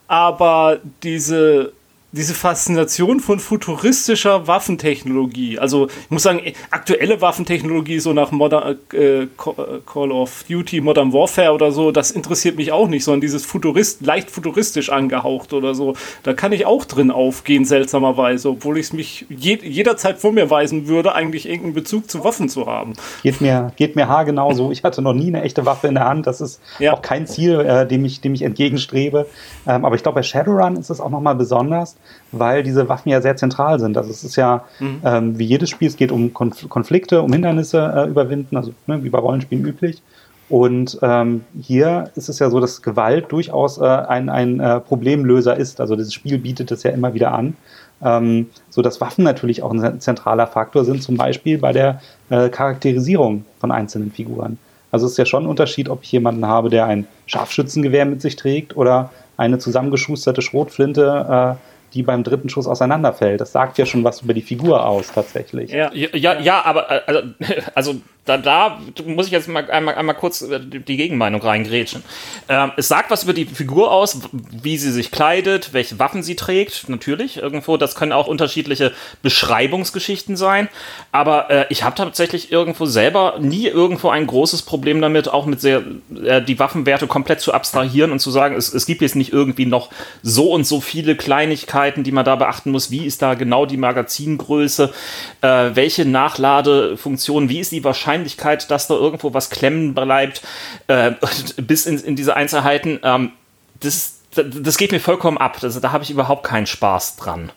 Aber diese diese Faszination von futuristischer Waffentechnologie. Also ich muss sagen, aktuelle Waffentechnologie, so nach Modern, äh, Call of Duty, Modern Warfare oder so, das interessiert mich auch nicht, sondern dieses Futurist, leicht futuristisch angehaucht oder so, da kann ich auch drin aufgehen, seltsamerweise, obwohl ich es mich je, jederzeit vor mir weisen würde, eigentlich irgendeinen Bezug zu Waffen zu haben. Geht mir, geht mir haargenau so. Ich hatte noch nie eine echte Waffe in der Hand. Das ist ja. auch kein Ziel, äh, dem, ich, dem ich entgegenstrebe. Ähm, aber ich glaube, bei Shadowrun ist es auch nochmal besonders weil diese Waffen ja sehr zentral sind. Also es ist ja mhm. ähm, wie jedes Spiel, es geht um Konf Konflikte, um Hindernisse äh, überwinden, also ne, wie bei Rollenspielen üblich. Und ähm, hier ist es ja so, dass Gewalt durchaus äh, ein, ein äh, Problemlöser ist. Also dieses Spiel bietet es ja immer wieder an. Ähm, so dass Waffen natürlich auch ein zentraler Faktor sind, zum Beispiel bei der äh, Charakterisierung von einzelnen Figuren. Also es ist ja schon ein Unterschied, ob ich jemanden habe, der ein Scharfschützengewehr mit sich trägt oder eine zusammengeschusterte Schrotflinte äh, die beim dritten Schuss auseinanderfällt. Das sagt ja schon was über die Figur aus, tatsächlich. Ja, ja, ja aber äh, also, also da, da muss ich jetzt mal einmal, einmal kurz äh, die Gegenmeinung reingrätschen. Ähm, es sagt was über die Figur aus, wie sie sich kleidet, welche Waffen sie trägt, natürlich, irgendwo. Das können auch unterschiedliche Beschreibungsgeschichten sein. Aber äh, ich habe tatsächlich irgendwo selber nie irgendwo ein großes Problem damit, auch mit sehr, äh, die Waffenwerte komplett zu abstrahieren und zu sagen, es, es gibt jetzt nicht irgendwie noch so und so viele Kleinigkeiten, die man da beachten muss. Wie ist da genau die Magazingröße? Äh, welche Nachladefunktion? Wie ist die Wahrscheinlichkeit? Dass da irgendwo was klemmen bleibt, äh, bis in, in, diese Einzelheiten, ähm, das, das geht mir vollkommen ab. Das, da habe ich überhaupt keinen Spaß dran.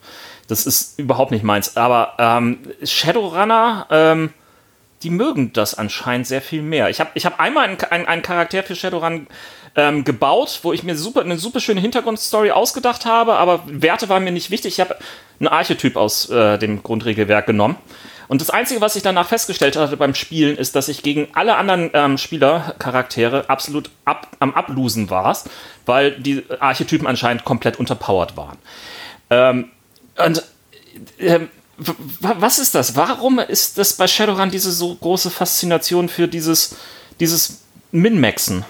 Das ist überhaupt nicht meins. Aber ähm, Shadowrunner, ähm, die mögen das anscheinend sehr viel mehr. Ich habe ich hab einmal einen, einen, einen Charakter für Shadowrun ähm, gebaut, wo ich mir super, eine super schöne Hintergrundstory ausgedacht habe, aber Werte waren mir nicht wichtig. Ich habe einen Archetyp aus äh, dem Grundregelwerk genommen und das Einzige, was ich danach festgestellt hatte beim Spielen, ist, dass ich gegen alle anderen ähm, Spielercharaktere absolut ab, am Ablosen war, weil die Archetypen anscheinend komplett unterpowered waren. Ähm, und äh, was ist das? Warum ist das bei Shadowrun diese so große Faszination für dieses, dieses Min-Maxen?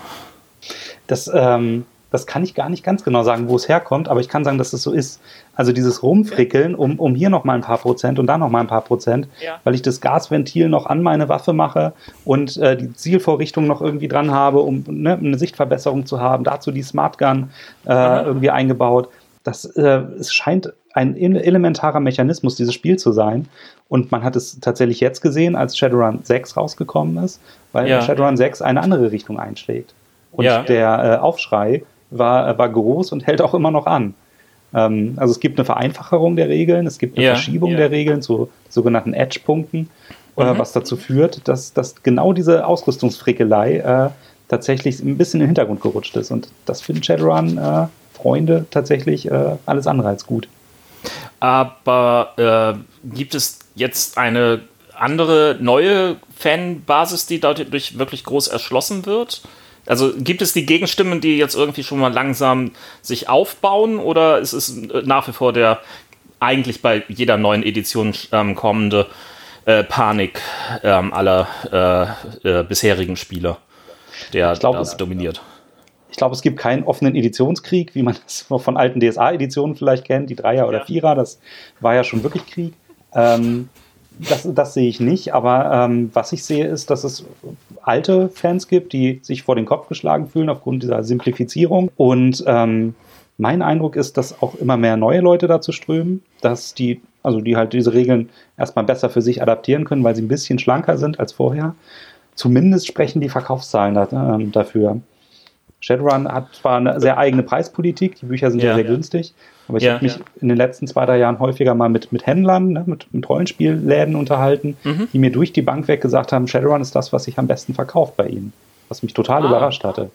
Das, ähm, das kann ich gar nicht ganz genau sagen, wo es herkommt, aber ich kann sagen, dass es so ist. Also dieses Rumfrickeln, um, um hier noch mal ein paar Prozent und da noch mal ein paar Prozent, ja. weil ich das Gasventil noch an meine Waffe mache und äh, die Zielvorrichtung noch irgendwie dran habe, um ne, eine Sichtverbesserung zu haben. Dazu die Smart Gun äh, irgendwie eingebaut. Das äh, es scheint ein elementarer Mechanismus dieses Spiel zu sein. Und man hat es tatsächlich jetzt gesehen, als Shadowrun 6 rausgekommen ist, weil ja. Shadowrun 6 eine andere Richtung einschlägt. Und ja. der äh, Aufschrei war, war groß und hält auch immer noch an. Ähm, also es gibt eine Vereinfachung der Regeln, es gibt eine ja, Verschiebung ja. der Regeln zu sogenannten Edge-Punkten, äh, mhm. was dazu führt, dass, dass genau diese Ausrüstungsfrickelei äh, tatsächlich ein bisschen in den Hintergrund gerutscht ist. Und das finden Shadowrun-Freunde äh, tatsächlich äh, alles andere als gut. Aber äh, gibt es jetzt eine andere neue Fanbasis, die dadurch wirklich groß erschlossen wird? Also gibt es die Gegenstimmen, die jetzt irgendwie schon mal langsam sich aufbauen oder ist es nach wie vor der eigentlich bei jeder neuen Edition ähm, kommende äh, Panik ähm, aller äh, äh, bisherigen Spieler, der glaub, das dominiert? Ich glaube, es gibt keinen offenen Editionskrieg, wie man das von alten DSA-Editionen vielleicht kennt, die Dreier- oder Vierer, das war ja schon wirklich Krieg. Ähm, das, das sehe ich nicht, aber ähm, was ich sehe, ist, dass es alte Fans gibt, die sich vor den Kopf geschlagen fühlen aufgrund dieser Simplifizierung. Und ähm, mein Eindruck ist, dass auch immer mehr neue Leute dazu strömen, dass die, also die halt diese Regeln erstmal besser für sich adaptieren können, weil sie ein bisschen schlanker sind als vorher. Zumindest sprechen die Verkaufszahlen da, äh, dafür. Shadowrun hat zwar eine sehr eigene Preispolitik, die Bücher sind ja, sehr, sehr günstig, aber ich ja, habe mich ja. in den letzten zwei, drei Jahren häufiger mal mit, mit Händlern, ne, mit, mit Rollenspielläden unterhalten, mhm. die mir durch die Bank weg gesagt haben, Shadowrun ist das, was sich am besten verkauft bei ihnen. Was mich total ah. überrascht hatte.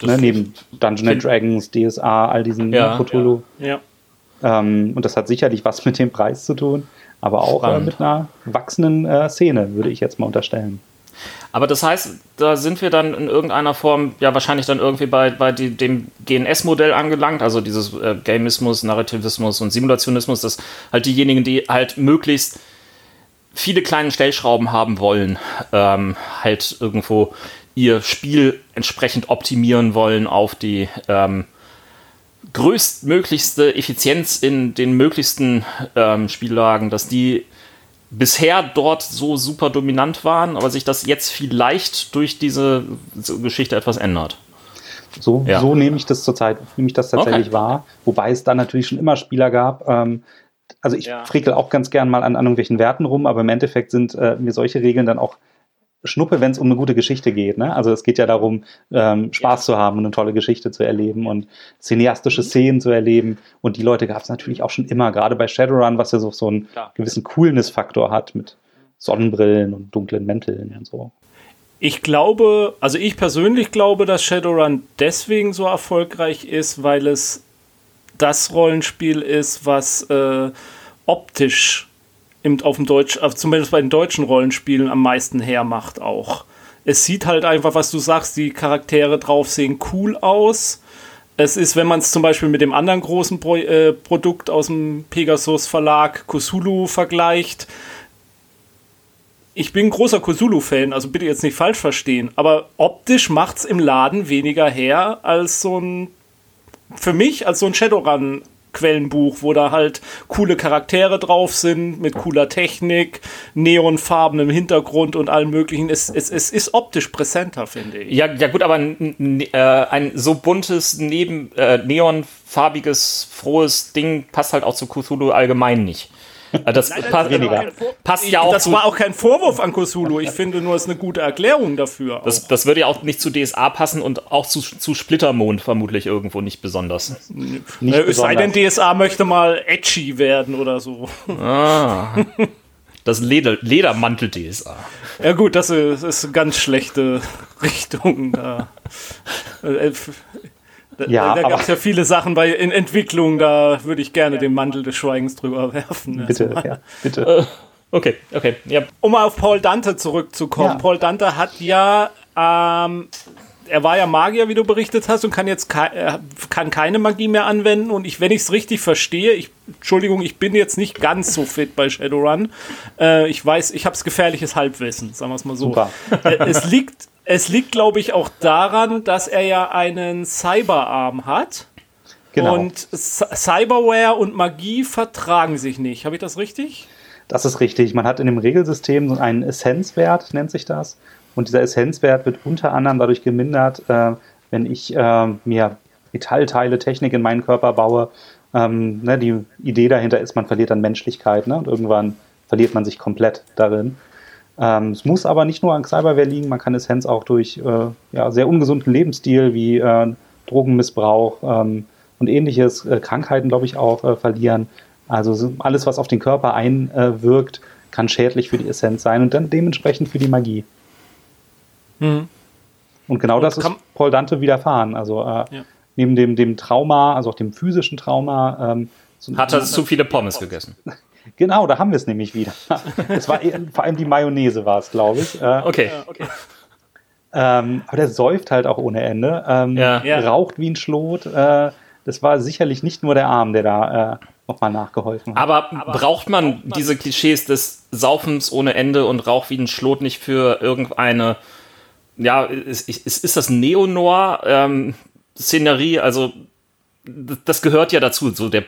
Ne, neben Dungeons and Dragons, DSA, all diesen ja, ne, Cthulhu. Ja. Ähm, und das hat sicherlich was mit dem Preis zu tun, aber auch äh, mit einer wachsenden äh, Szene, würde ich jetzt mal unterstellen. Aber das heißt, da sind wir dann in irgendeiner Form ja wahrscheinlich dann irgendwie bei, bei die, dem GNS-Modell angelangt, also dieses äh, Gamismus, Narrativismus und Simulationismus, dass halt diejenigen, die halt möglichst viele kleine Stellschrauben haben wollen, ähm, halt irgendwo ihr Spiel entsprechend optimieren wollen auf die ähm, größtmöglichste Effizienz in den möglichsten ähm, Spiellagen, dass die bisher dort so super dominant waren, aber sich das jetzt vielleicht durch diese Geschichte etwas ändert. So, ja. so nehme ich das zurzeit, nehme ich das tatsächlich okay. wahr, wobei es da natürlich schon immer Spieler gab. Ähm, also ich ja. frickel auch ganz gern mal an, an irgendwelchen Werten rum, aber im Endeffekt sind äh, mir solche Regeln dann auch Schnuppe, wenn es um eine gute Geschichte geht. Ne? Also es geht ja darum, ähm, Spaß ja. zu haben und eine tolle Geschichte zu erleben und cineastische mhm. Szenen zu erleben. Und die Leute gab es natürlich auch schon immer, gerade bei Shadowrun, was ja so, so einen Klar. gewissen Coolness-Faktor hat mit Sonnenbrillen und dunklen Mänteln und so. Ich glaube, also ich persönlich glaube, dass Shadowrun deswegen so erfolgreich ist, weil es das Rollenspiel ist, was äh, optisch im, auf dem Deutsch, zumindest bei den deutschen Rollenspielen am meisten hermacht auch. Es sieht halt einfach, was du sagst, die Charaktere drauf sehen cool aus. Es ist, wenn man es zum Beispiel mit dem anderen großen Pro äh, Produkt aus dem Pegasus Verlag, Kusulu, vergleicht. Ich bin ein großer Kusulu-Fan, also bitte jetzt nicht falsch verstehen, aber optisch macht es im Laden weniger her als so ein, für mich, als so ein Shadowrun Quellenbuch, wo da halt coole Charaktere drauf sind, mit cooler Technik, neonfarben im Hintergrund und allem möglichen. Es, es, es ist optisch präsenter, finde ich. Ja, ja gut, aber ein, äh, ein so buntes, neben, äh, neonfarbiges, frohes Ding passt halt auch zu Cthulhu allgemein nicht. Äh, das Nein, passt, weniger. passt ja auch. Das war auch kein Vorwurf an Cthulhu. Ich finde nur, es ist eine gute Erklärung dafür. Das, das, würde ja auch nicht zu DSA passen und auch zu, zu Splittermond vermutlich irgendwo nicht besonders. Nicht äh, es sei denn, DSA möchte mal edgy werden oder so. Ah. Das Leder, Ledermantel DSA. Ja gut, das ist, ist eine ganz schlechte Richtung. Da. Äh, ja, da gab es ja viele Sachen bei in Entwicklung, da würde ich gerne den Mantel des Schweigens drüber werfen. Bitte, ja, bitte. Äh, okay, okay. Ja. Um auf Paul Dante zurückzukommen. Ja. Paul Dante hat ja, ähm, er war ja Magier, wie du berichtet hast, und kann jetzt ke äh, kann keine Magie mehr anwenden. Und ich, wenn ich es richtig verstehe, ich, Entschuldigung, ich bin jetzt nicht ganz so fit bei Shadowrun. Äh, ich weiß, ich habe es gefährliches Halbwissen, sagen wir es mal so. Super. Äh, es liegt es liegt, glaube ich, auch daran, dass er ja einen Cyberarm hat. Genau. Und Cyberware und Magie vertragen sich nicht. Habe ich das richtig? Das ist richtig. Man hat in dem Regelsystem einen Essenzwert, nennt sich das. Und dieser Essenzwert wird unter anderem dadurch gemindert, äh, wenn ich äh, mir Metallteile, Technik in meinen Körper baue. Ähm, ne, die Idee dahinter ist, man verliert dann Menschlichkeit ne? und irgendwann verliert man sich komplett darin. Ähm, es muss aber nicht nur an Cyberware liegen, man kann Essenz auch durch äh, ja, sehr ungesunden Lebensstil wie äh, Drogenmissbrauch ähm, und ähnliches, äh, Krankheiten, glaube ich, auch äh, verlieren. Also alles, was auf den Körper einwirkt, kann schädlich für die Essenz sein und dann dementsprechend für die Magie. Mhm. Und genau und das ist Paul Dante widerfahren. Also äh, ja. neben dem, dem Trauma, also auch dem physischen Trauma. Ähm, so Hat er zu viele Pommes gegessen? Genau, da haben wir es nämlich wieder. Es war vor allem die Mayonnaise, war es, glaube ich. Äh, okay. okay. Ähm, aber der säuft halt auch ohne Ende. Ähm, ja. Raucht wie ein Schlot. Äh, das war sicherlich nicht nur der Arm, der da äh, nochmal nachgeholfen hat. Aber, aber braucht man diese Klischees des Saufens ohne Ende und Rauch wie ein Schlot nicht für irgendeine, ja, ist, ist, ist das Neo-Noir-Szenerie? Ähm, also das gehört ja dazu, so der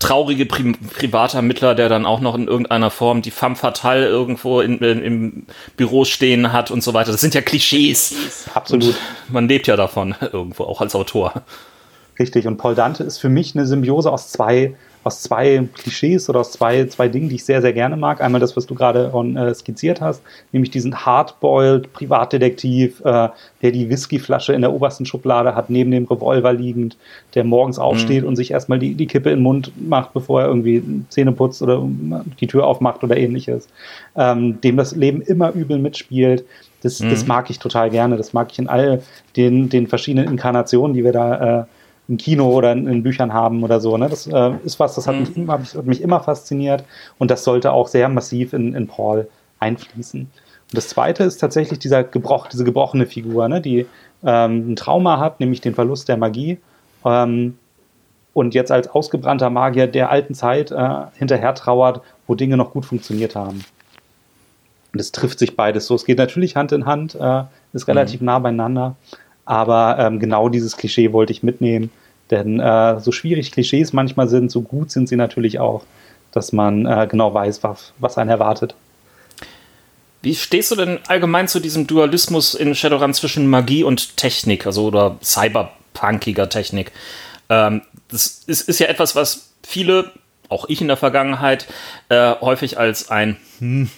traurige Pri Privatermittler, der dann auch noch in irgendeiner Form die femme fatale irgendwo in, in, im Büro stehen hat und so weiter. Das sind ja Klischees. Absolut. Und man lebt ja davon irgendwo, auch als Autor. Richtig, und Paul Dante ist für mich eine Symbiose aus zwei aus zwei Klischees oder aus zwei, zwei Dingen, die ich sehr, sehr gerne mag. Einmal das, was du gerade äh, skizziert hast, nämlich diesen Hardboiled Privatdetektiv, äh, der die Whiskyflasche in der obersten Schublade hat, neben dem Revolver liegend, der morgens mhm. aufsteht mhm. und sich erstmal die, die Kippe in den Mund macht, bevor er irgendwie Zähne putzt oder die Tür aufmacht oder ähnliches. Ähm, dem das Leben immer übel mitspielt. Das, mhm. das mag ich total gerne. Das mag ich in all den, den verschiedenen Inkarnationen, die wir da äh, im Kino oder in, in Büchern haben oder so. Ne? Das äh, ist was, das hat, mhm. mich immer, hat mich immer fasziniert und das sollte auch sehr massiv in, in Paul einfließen. Und das zweite ist tatsächlich dieser gebroch, diese gebrochene Figur, ne? die ähm, ein Trauma hat, nämlich den Verlust der Magie. Ähm, und jetzt als ausgebrannter Magier der alten Zeit äh, hinterher trauert, wo Dinge noch gut funktioniert haben. Und es trifft sich beides so. Es geht natürlich Hand in Hand, äh, ist relativ mhm. nah beieinander. Aber ähm, genau dieses Klischee wollte ich mitnehmen. Denn äh, so schwierig Klischees manchmal sind, so gut sind sie natürlich auch, dass man äh, genau weiß, was, was einen erwartet. Wie stehst du denn allgemein zu diesem Dualismus in Shadowrun zwischen Magie und Technik, also oder cyberpunkiger Technik? Ähm, das ist, ist ja etwas, was viele, auch ich in der Vergangenheit, äh, häufig als ein hm,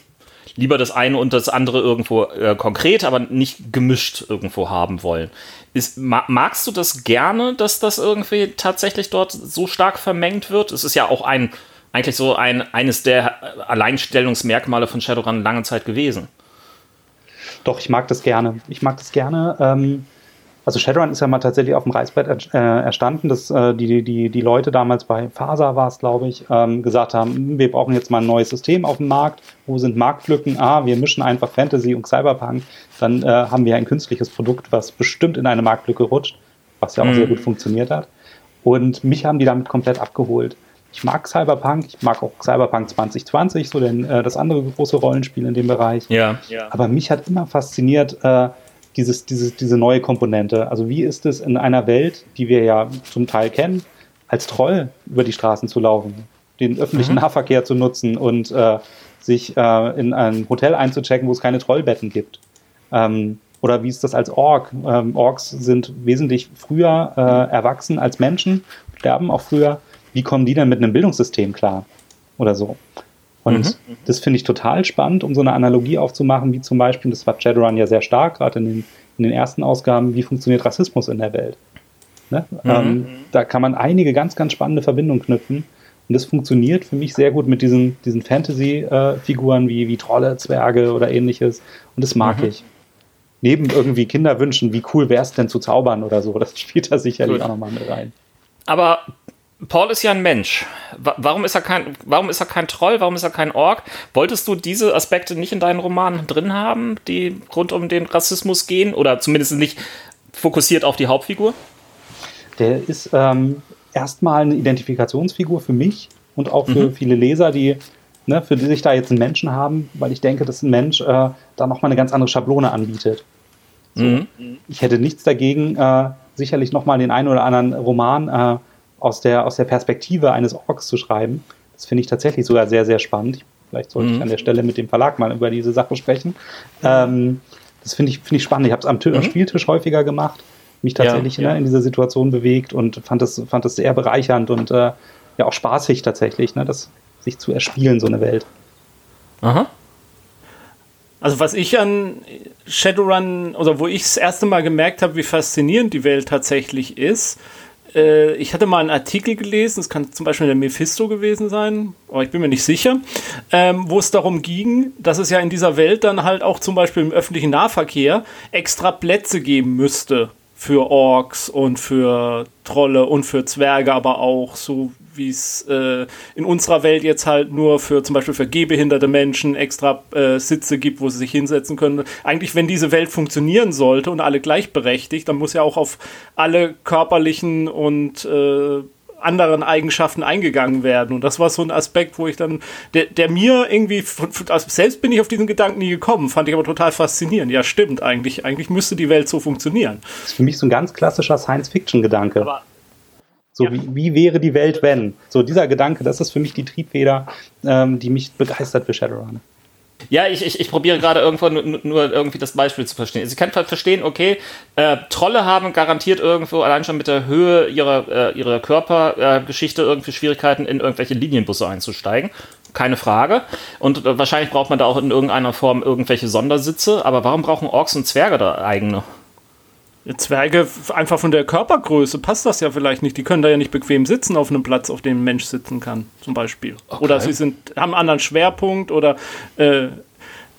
lieber das eine und das andere irgendwo äh, konkret, aber nicht gemischt irgendwo haben wollen. Ist, ma magst du das gerne, dass das irgendwie tatsächlich dort so stark vermengt wird? Es ist ja auch ein eigentlich so ein, eines der Alleinstellungsmerkmale von Shadowrun lange Zeit gewesen. Doch, ich mag das gerne. Ich mag das gerne. Ähm, also Shadowrun ist ja mal tatsächlich auf dem Reißbrett äh, erstanden, dass äh, die, die, die Leute damals bei Fasa war es, glaube ich, ähm, gesagt haben, hm, wir brauchen jetzt mal ein neues System auf dem Markt. Wo sind Marktlücken? Ah, wir mischen einfach Fantasy und Cyberpunk. Dann äh, haben wir ein künstliches Produkt, was bestimmt in eine Marktlücke rutscht, was ja auch mhm. sehr gut funktioniert hat. Und mich haben die damit komplett abgeholt ich mag Cyberpunk, ich mag auch Cyberpunk 2020, so denn äh, das andere große Rollenspiel in dem Bereich. Ja. ja. Aber mich hat immer fasziniert äh, dieses, dieses, diese neue Komponente. Also wie ist es in einer Welt, die wir ja zum Teil kennen, als Troll über die Straßen zu laufen, den öffentlichen mhm. Nahverkehr zu nutzen und äh, sich äh, in ein Hotel einzuchecken, wo es keine Trollbetten gibt. Ähm, oder wie ist das als Ork? Ähm, Orks sind wesentlich früher äh, erwachsen als Menschen, sterben auch früher wie kommen die denn mit einem Bildungssystem klar? Oder so. Und mhm. das finde ich total spannend, um so eine Analogie aufzumachen, wie zum Beispiel, das war Shadowrun ja sehr stark, gerade in den, in den ersten Ausgaben, wie funktioniert Rassismus in der Welt. Ne? Mhm. Ähm, da kann man einige ganz, ganz spannende Verbindungen knüpfen. Und das funktioniert für mich sehr gut mit diesen, diesen Fantasy-Figuren wie, wie Trolle, Zwerge oder ähnliches. Und das mag mhm. ich. Neben irgendwie Kinderwünschen, wie cool wäre es denn zu zaubern oder so. Das spielt da sicherlich gut. auch nochmal mit rein. Aber Paul ist ja ein Mensch. Warum ist er kein, warum ist er kein Troll? Warum ist er kein Ork? Wolltest du diese Aspekte nicht in deinen Romanen drin haben, die rund um den Rassismus gehen? Oder zumindest nicht fokussiert auf die Hauptfigur? Der ist ähm, erstmal eine Identifikationsfigur für mich und auch für mhm. viele Leser, die ne, für die sich da jetzt einen Menschen haben, weil ich denke, dass ein Mensch äh, da nochmal eine ganz andere Schablone anbietet. So, mhm. Ich hätte nichts dagegen, äh, sicherlich nochmal den einen oder anderen Roman äh, aus der, aus der Perspektive eines Orks zu schreiben. Das finde ich tatsächlich sogar sehr, sehr spannend. Vielleicht sollte mhm. ich an der Stelle mit dem Verlag mal über diese Sache sprechen. Ähm, das finde ich, find ich spannend. Ich habe es am, mhm. am, Spieltisch häufiger gemacht, mich tatsächlich ja, ne, ja. in dieser Situation bewegt und fand das, fand das sehr bereichernd und äh, ja auch spaßig tatsächlich, ne, das sich zu erspielen, so eine Welt. Aha. Also was ich an Shadowrun, oder wo ich das erste Mal gemerkt habe, wie faszinierend die Welt tatsächlich ist, äh, ich hatte mal einen Artikel gelesen, es kann zum Beispiel der Mephisto gewesen sein, aber ich bin mir nicht sicher, ähm, wo es darum ging, dass es ja in dieser Welt dann halt auch zum Beispiel im öffentlichen Nahverkehr extra Plätze geben müsste für Orks und für Trolle und für Zwerge, aber auch so wie es äh, in unserer Welt jetzt halt nur für zum Beispiel für gehbehinderte Menschen extra äh, Sitze gibt, wo sie sich hinsetzen können. Eigentlich, wenn diese Welt funktionieren sollte und alle gleichberechtigt, dann muss ja auch auf alle körperlichen und äh, anderen Eigenschaften eingegangen werden. Und das war so ein Aspekt, wo ich dann, der, der mir irgendwie, also selbst bin ich auf diesen Gedanken nie gekommen, fand ich aber total faszinierend. Ja, stimmt, eigentlich, eigentlich müsste die Welt so funktionieren. Das ist für mich so ein ganz klassischer Science-Fiction-Gedanke. So, ja. wie, wie wäre die Welt, wenn? So, dieser Gedanke, das ist für mich die Triebfeder, ähm, die mich begeistert für Shadowrun. Ja, ich, ich, ich probiere gerade irgendwo nur, nur, irgendwie das Beispiel zu verstehen. Ich kann verstehen, okay, äh, Trolle haben garantiert irgendwo allein schon mit der Höhe ihrer, äh, ihrer Körpergeschichte äh, irgendwie Schwierigkeiten, in irgendwelche Linienbusse einzusteigen. Keine Frage. Und äh, wahrscheinlich braucht man da auch in irgendeiner Form irgendwelche Sondersitze. Aber warum brauchen Orks und Zwerge da eigene? Zwerge, einfach von der Körpergröße passt das ja vielleicht nicht. Die können da ja nicht bequem sitzen auf einem Platz, auf dem ein Mensch sitzen kann, zum Beispiel. Okay. Oder sie sind, haben einen anderen Schwerpunkt oder äh,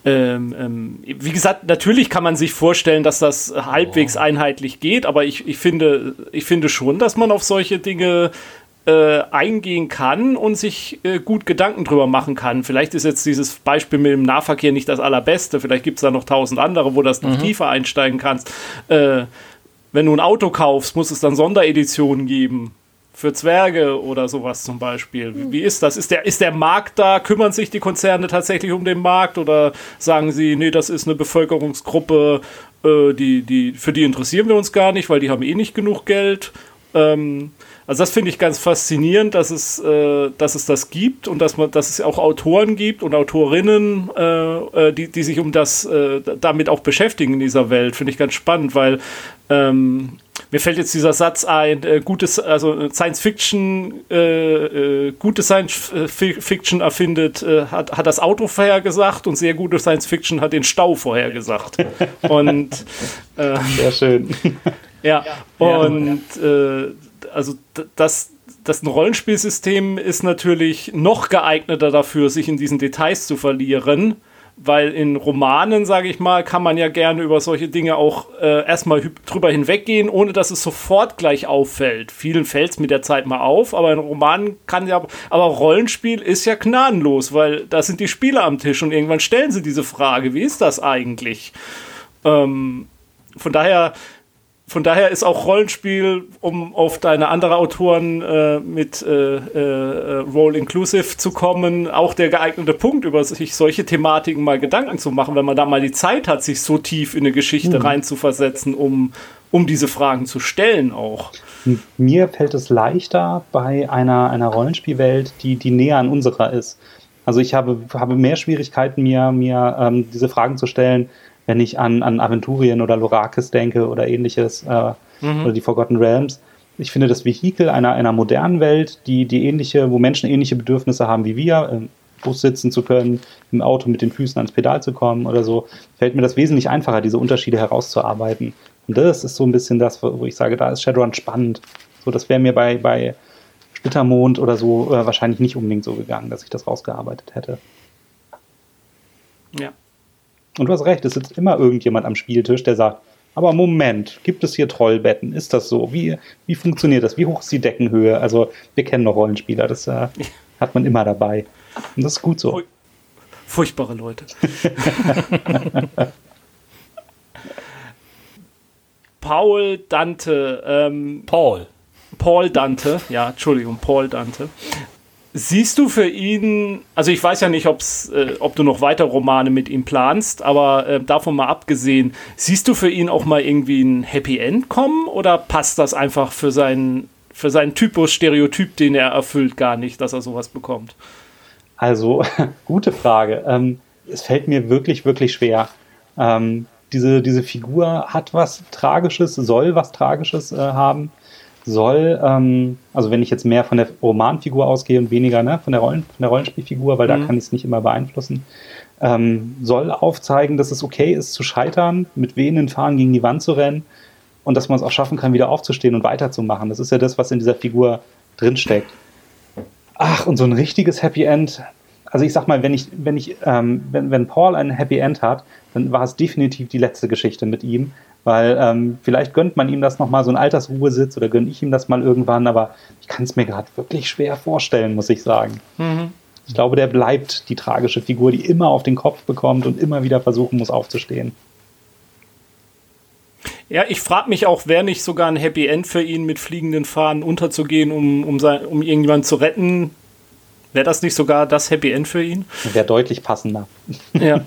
ähm, ähm, wie gesagt, natürlich kann man sich vorstellen, dass das halbwegs oh. einheitlich geht, aber ich, ich, finde, ich finde schon, dass man auf solche Dinge äh, eingehen kann und sich äh, gut Gedanken drüber machen kann. Vielleicht ist jetzt dieses Beispiel mit dem Nahverkehr nicht das allerbeste. Vielleicht gibt es da noch tausend andere, wo das noch mhm. tiefer einsteigen kannst. Äh, wenn du ein Auto kaufst, muss es dann Sondereditionen geben für Zwerge oder sowas zum Beispiel. Wie, wie ist das? Ist der, ist der Markt da? Kümmern sich die Konzerne tatsächlich um den Markt oder sagen sie, nee, das ist eine Bevölkerungsgruppe, äh, die, die, für die interessieren wir uns gar nicht, weil die haben eh nicht genug Geld? Ähm, also das finde ich ganz faszinierend, dass es, äh, dass es das gibt und dass man, dass es auch Autoren gibt und Autorinnen, äh, äh die, die sich um das äh, damit auch beschäftigen in dieser Welt. Finde ich ganz spannend, weil ähm, mir fällt jetzt dieser Satz ein, äh, gutes, also Science Fiction, äh, äh, gute Science Fiction erfindet, äh, hat, hat das Auto vorhergesagt und sehr gute Science Fiction hat den Stau vorhergesagt. und äh, sehr schön. ja, und äh, also das, das ein Rollenspielsystem ist natürlich noch geeigneter dafür, sich in diesen Details zu verlieren weil in Romanen, sage ich mal, kann man ja gerne über solche Dinge auch äh, erstmal drüber hinweggehen, ohne dass es sofort gleich auffällt. Vielen fällt es mit der Zeit mal auf, aber in Romanen kann ja, aber Rollenspiel ist ja gnadenlos, weil da sind die Spieler am Tisch und irgendwann stellen sie diese Frage, wie ist das eigentlich? Ähm, von daher von daher ist auch Rollenspiel, um auf deine andere Autoren äh, mit äh, äh, Role Inclusive zu kommen, auch der geeignete Punkt, über sich solche Thematiken mal Gedanken zu machen, wenn man da mal die Zeit hat, sich so tief in eine Geschichte mhm. reinzuversetzen, um, um diese Fragen zu stellen auch. Mir fällt es leichter bei einer, einer Rollenspielwelt, die, die näher an unserer ist. Also ich habe, habe mehr Schwierigkeiten, mir, mir ähm, diese Fragen zu stellen, wenn ich an, an Aventurien oder Lorakis denke oder ähnliches äh, mhm. oder die Forgotten Realms. Ich finde das Vehikel einer, einer modernen Welt, die, die ähnliche, wo Menschen ähnliche Bedürfnisse haben wie wir, im Bus sitzen zu können, im Auto mit den Füßen ans Pedal zu kommen oder so, fällt mir das wesentlich einfacher, diese Unterschiede herauszuarbeiten. Und das ist so ein bisschen das, wo ich sage, da ist Shadowrun spannend. So, das wäre mir bei, bei Splittermond oder so äh, wahrscheinlich nicht unbedingt so gegangen, dass ich das rausgearbeitet hätte. Ja. Und du hast recht, es sitzt immer irgendjemand am Spieltisch, der sagt, aber Moment, gibt es hier Trollbetten? Ist das so? Wie, wie funktioniert das? Wie hoch ist die Deckenhöhe? Also, wir kennen noch Rollenspieler, das äh, hat man immer dabei. Und das ist gut so. Furchtbare Leute. Paul Dante. Ähm, Paul. Paul Dante, ja, Entschuldigung, Paul Dante. Siehst du für ihn, also ich weiß ja nicht, ob's, äh, ob du noch weiter Romane mit ihm planst, aber äh, davon mal abgesehen, siehst du für ihn auch mal irgendwie ein Happy End kommen oder passt das einfach für seinen, für seinen Typus Stereotyp, den er erfüllt, gar nicht, dass er sowas bekommt? Also, gute Frage. Ähm, es fällt mir wirklich, wirklich schwer. Ähm, diese, diese Figur hat was Tragisches, soll was Tragisches äh, haben soll, ähm, also wenn ich jetzt mehr von der Romanfigur ausgehe und weniger ne, von, der Rollen, von der Rollenspielfigur, weil mhm. da kann ich es nicht immer beeinflussen, ähm, soll aufzeigen, dass es okay ist zu scheitern, mit wehenden Fahnen gegen die Wand zu rennen und dass man es auch schaffen kann, wieder aufzustehen und weiterzumachen. Das ist ja das, was in dieser Figur drinsteckt. Ach, und so ein richtiges Happy End. Also ich sag mal, wenn ich, wenn ich, ähm, wenn, wenn Paul ein Happy End hat, dann war es definitiv die letzte Geschichte mit ihm. Weil ähm, vielleicht gönnt man ihm das nochmal, so ein Altersruhesitz, oder gönne ich ihm das mal irgendwann, aber ich kann es mir gerade wirklich schwer vorstellen, muss ich sagen. Mhm. Ich glaube, der bleibt die tragische Figur, die immer auf den Kopf bekommt und immer wieder versuchen muss aufzustehen. Ja, ich frage mich auch, wäre nicht sogar ein Happy End für ihn, mit fliegenden Fahnen unterzugehen, um, um, sein, um irgendjemanden zu retten? Wäre das nicht sogar das Happy End für ihn? Wäre deutlich passender. Ja.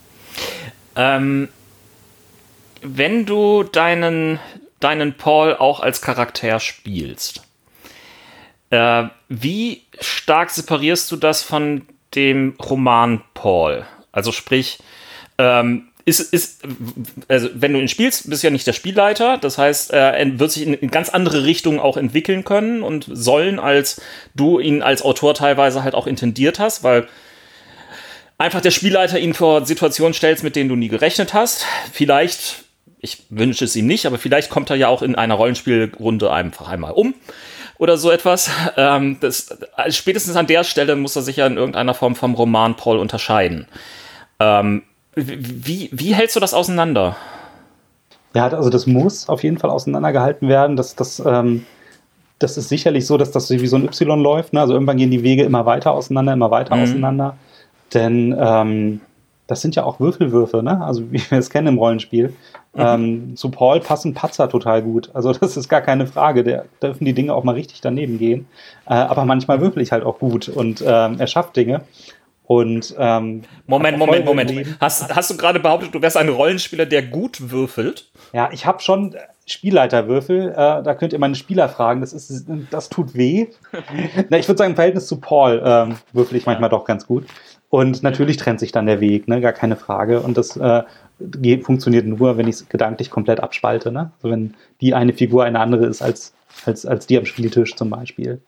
ähm, wenn du deinen, deinen Paul auch als Charakter spielst, äh, wie stark separierst du das von dem Roman Paul? Also sprich, ähm, ist, ist, also wenn du ihn spielst, bist du ja nicht der Spielleiter. Das heißt, er wird sich in, ganz andere Richtungen auch entwickeln können und sollen, als du ihn als Autor teilweise halt auch intendiert hast, weil einfach der Spielleiter ihn vor Situationen stellst, mit denen du nie gerechnet hast. Vielleicht ich wünsche es ihm nicht, aber vielleicht kommt er ja auch in einer Rollenspielrunde einfach einmal um oder so etwas. Ähm, das, also spätestens an der Stelle muss er sich ja in irgendeiner Form vom Roman Paul unterscheiden. Ähm, wie, wie hältst du das auseinander? Ja, also das muss auf jeden Fall auseinandergehalten werden. Das, das, ähm, das ist sicherlich so, dass das wie so ein Y läuft. Ne? Also irgendwann gehen die Wege immer weiter auseinander, immer weiter mhm. auseinander. Denn ähm, das sind ja auch Würfelwürfe, ne? Also wie wir es kennen im Rollenspiel. Mhm. Ähm, zu Paul passen Patzer total gut. Also das ist gar keine Frage. Da dürfen die Dinge auch mal richtig daneben gehen. Äh, aber manchmal würfel ich halt auch gut und ähm, er schafft Dinge. Und ähm, Moment, Moment, Moment. Hast, hast du gerade behauptet, du wärst ein Rollenspieler, der gut würfelt? Ja, ich habe schon Spielleiterwürfel. Äh, da könnt ihr meine Spieler fragen. Das ist, das tut weh. Na, ich würde sagen, im Verhältnis zu Paul ähm, würfel ich manchmal doch ganz gut. Und natürlich trennt sich dann der Weg, ne? gar keine Frage. Und das äh, geht, funktioniert nur, wenn ich es gedanklich komplett abspalte. Ne? Also wenn die eine Figur eine andere ist als, als, als die am Spieltisch zum Beispiel.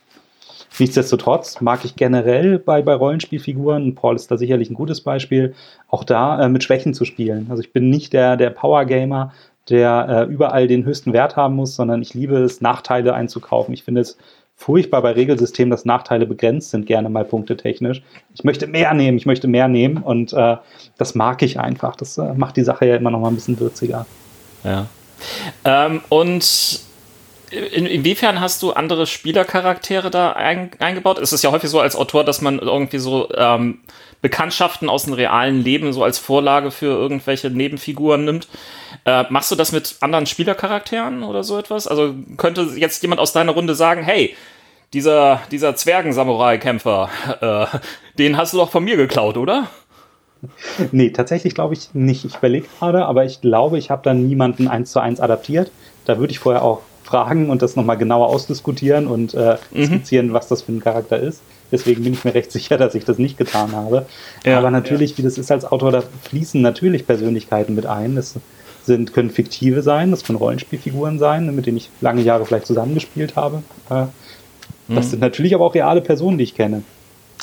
Nichtsdestotrotz mag ich generell bei, bei Rollenspielfiguren, Paul ist da sicherlich ein gutes Beispiel, auch da äh, mit Schwächen zu spielen. Also ich bin nicht der, der Power-Gamer, der äh, überall den höchsten Wert haben muss, sondern ich liebe es, Nachteile einzukaufen. Ich finde es furchtbar bei Regelsystemen, dass Nachteile begrenzt sind, gerne mal punktetechnisch. Ich möchte mehr nehmen, ich möchte mehr nehmen und äh, das mag ich einfach. Das äh, macht die Sache ja immer noch mal ein bisschen würziger. Ja. Ähm, und in, inwiefern hast du andere Spielercharaktere da ein, eingebaut? Es ist ja häufig so als Autor, dass man irgendwie so ähm, Bekanntschaften aus dem realen Leben so als Vorlage für irgendwelche Nebenfiguren nimmt. Äh, machst du das mit anderen Spielercharakteren oder so etwas? Also könnte jetzt jemand aus deiner Runde sagen, hey, dieser, dieser Zwergen-Samurai-Kämpfer, äh, den hast du doch von mir geklaut, oder? Nee, tatsächlich glaube ich nicht. Ich überlege gerade, aber ich glaube, ich habe dann niemanden eins zu eins adaptiert. Da würde ich vorher auch fragen und das nochmal genauer ausdiskutieren und äh, mhm. skizzieren, was das für ein Charakter ist. Deswegen bin ich mir recht sicher, dass ich das nicht getan habe. Ja, Aber natürlich, ja. wie das ist als Autor, da fließen natürlich Persönlichkeiten mit ein. Das sind, können fiktive sein, das können Rollenspielfiguren sein, mit denen ich lange Jahre vielleicht zusammengespielt habe. Äh, das mhm. sind natürlich aber auch reale Personen, die ich kenne.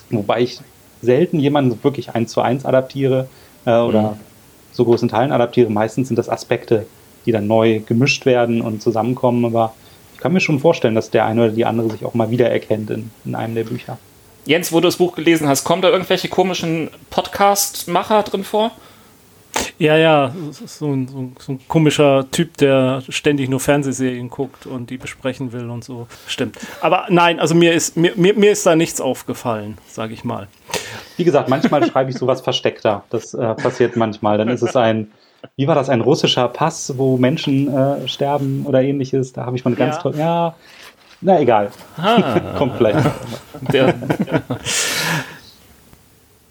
Wobei ich selten jemanden wirklich eins zu eins adaptiere äh, oder mhm. so großen Teilen adaptiere. Meistens sind das Aspekte, die dann neu gemischt werden und zusammenkommen. Aber ich kann mir schon vorstellen, dass der eine oder die andere sich auch mal wiedererkennt in, in einem der Bücher. Jens, wo du das Buch gelesen hast, kommen da irgendwelche komischen Podcast-Macher drin vor? Ja, ja, so ein, so, so ein, komischer Typ, der ständig nur Fernsehserien guckt und die besprechen will und so. Stimmt. Aber nein, also mir ist, mir, mir, mir ist da nichts aufgefallen, sage ich mal. Wie gesagt, manchmal schreibe ich sowas versteckter. Das äh, passiert manchmal. Dann ist es ein, wie war das, ein russischer Pass, wo Menschen äh, sterben oder ähnliches. Da habe ich mal eine ganz ja. tolle, ja, na egal. Ah. Kommt vielleicht. Der,